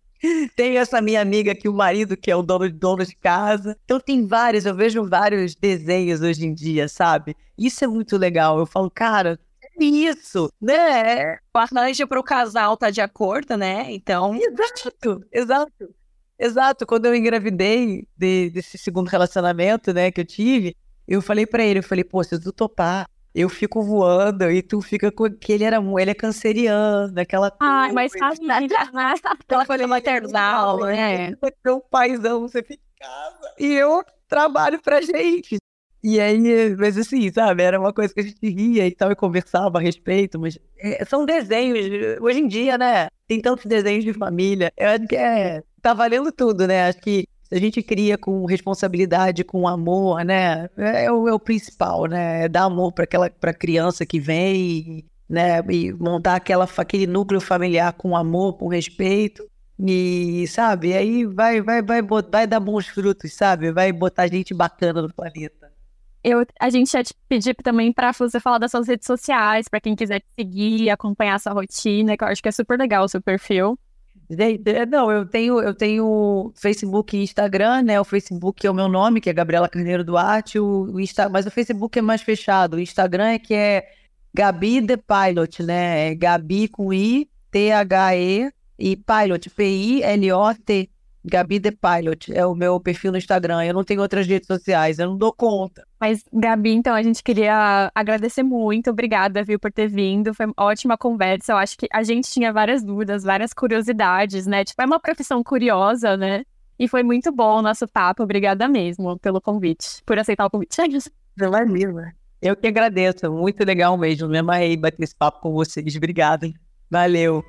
Tem essa minha amiga que o marido, que é o dono, dono de casa. Então tem vários, eu vejo vários desenhos hoje em dia, sabe? Isso é muito legal. Eu falo, cara, isso, né? O arranjo para o casal tá de acordo, né? Então. Exato, exato. Exato. Quando eu engravidei de, desse segundo relacionamento, né, que eu tive, eu falei para ele, eu falei, pô, se tu topar, eu fico voando e tu fica com que ele era ele é canceriano, aquela Ai, mas sabe, <laughs> aquela coisa maternal, né? Seu paizão, você fica em casa. E eu trabalho pra gente. E aí, mas assim, sabe, era uma coisa que a gente ria e tal, e conversava a respeito, mas é, são desenhos, hoje em dia, né, tem tantos desenhos de família, eu acho que é, tá valendo tudo, né, acho que a gente cria com responsabilidade, com amor, né, é, é, o, é o, principal, né, é dar amor para aquela pra criança que vem, né, e montar aquela, aquele núcleo familiar com amor, com respeito, e, sabe, aí vai, vai, vai, vai dar bons frutos, sabe, vai botar gente bacana no planeta. Eu, a gente ia te pedir também para você falar das suas redes sociais, para quem quiser te seguir, acompanhar a sua rotina, que eu acho que é super legal o seu perfil. Não, eu tenho, eu tenho Facebook e Instagram, né? O Facebook é o meu nome, que é Gabriela Carneiro Duarte, o Insta, mas o Facebook é mais fechado. O Instagram é que é Gabi The Pilot, né? É Gabi com I, T-H-E e Pilot, P-I-L-O-T. Gabi The Pilot é o meu perfil no Instagram. Eu não tenho outras redes sociais, eu não dou conta. Mas, Gabi, então a gente queria agradecer muito. Obrigada, viu, por ter vindo. Foi uma ótima conversa. Eu acho que a gente tinha várias dúvidas, várias curiosidades, né? Tipo, é uma profissão curiosa, né? E foi muito bom o nosso papo. Obrigada mesmo pelo convite, por aceitar o convite. <laughs> Imagina. Eu que agradeço. Muito legal mesmo. Me amarrei bater esse papo com vocês. Obrigada. Valeu.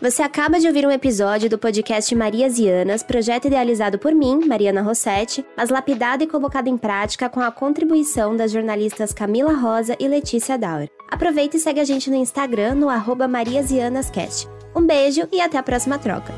Você acaba de ouvir um episódio do podcast Marias e Anas, projeto idealizado por mim, Mariana Rossetti, mas lapidado e colocado em prática com a contribuição das jornalistas Camila Rosa e Letícia Dauer. Aproveita e segue a gente no Instagram no arroba Um beijo e até a próxima troca.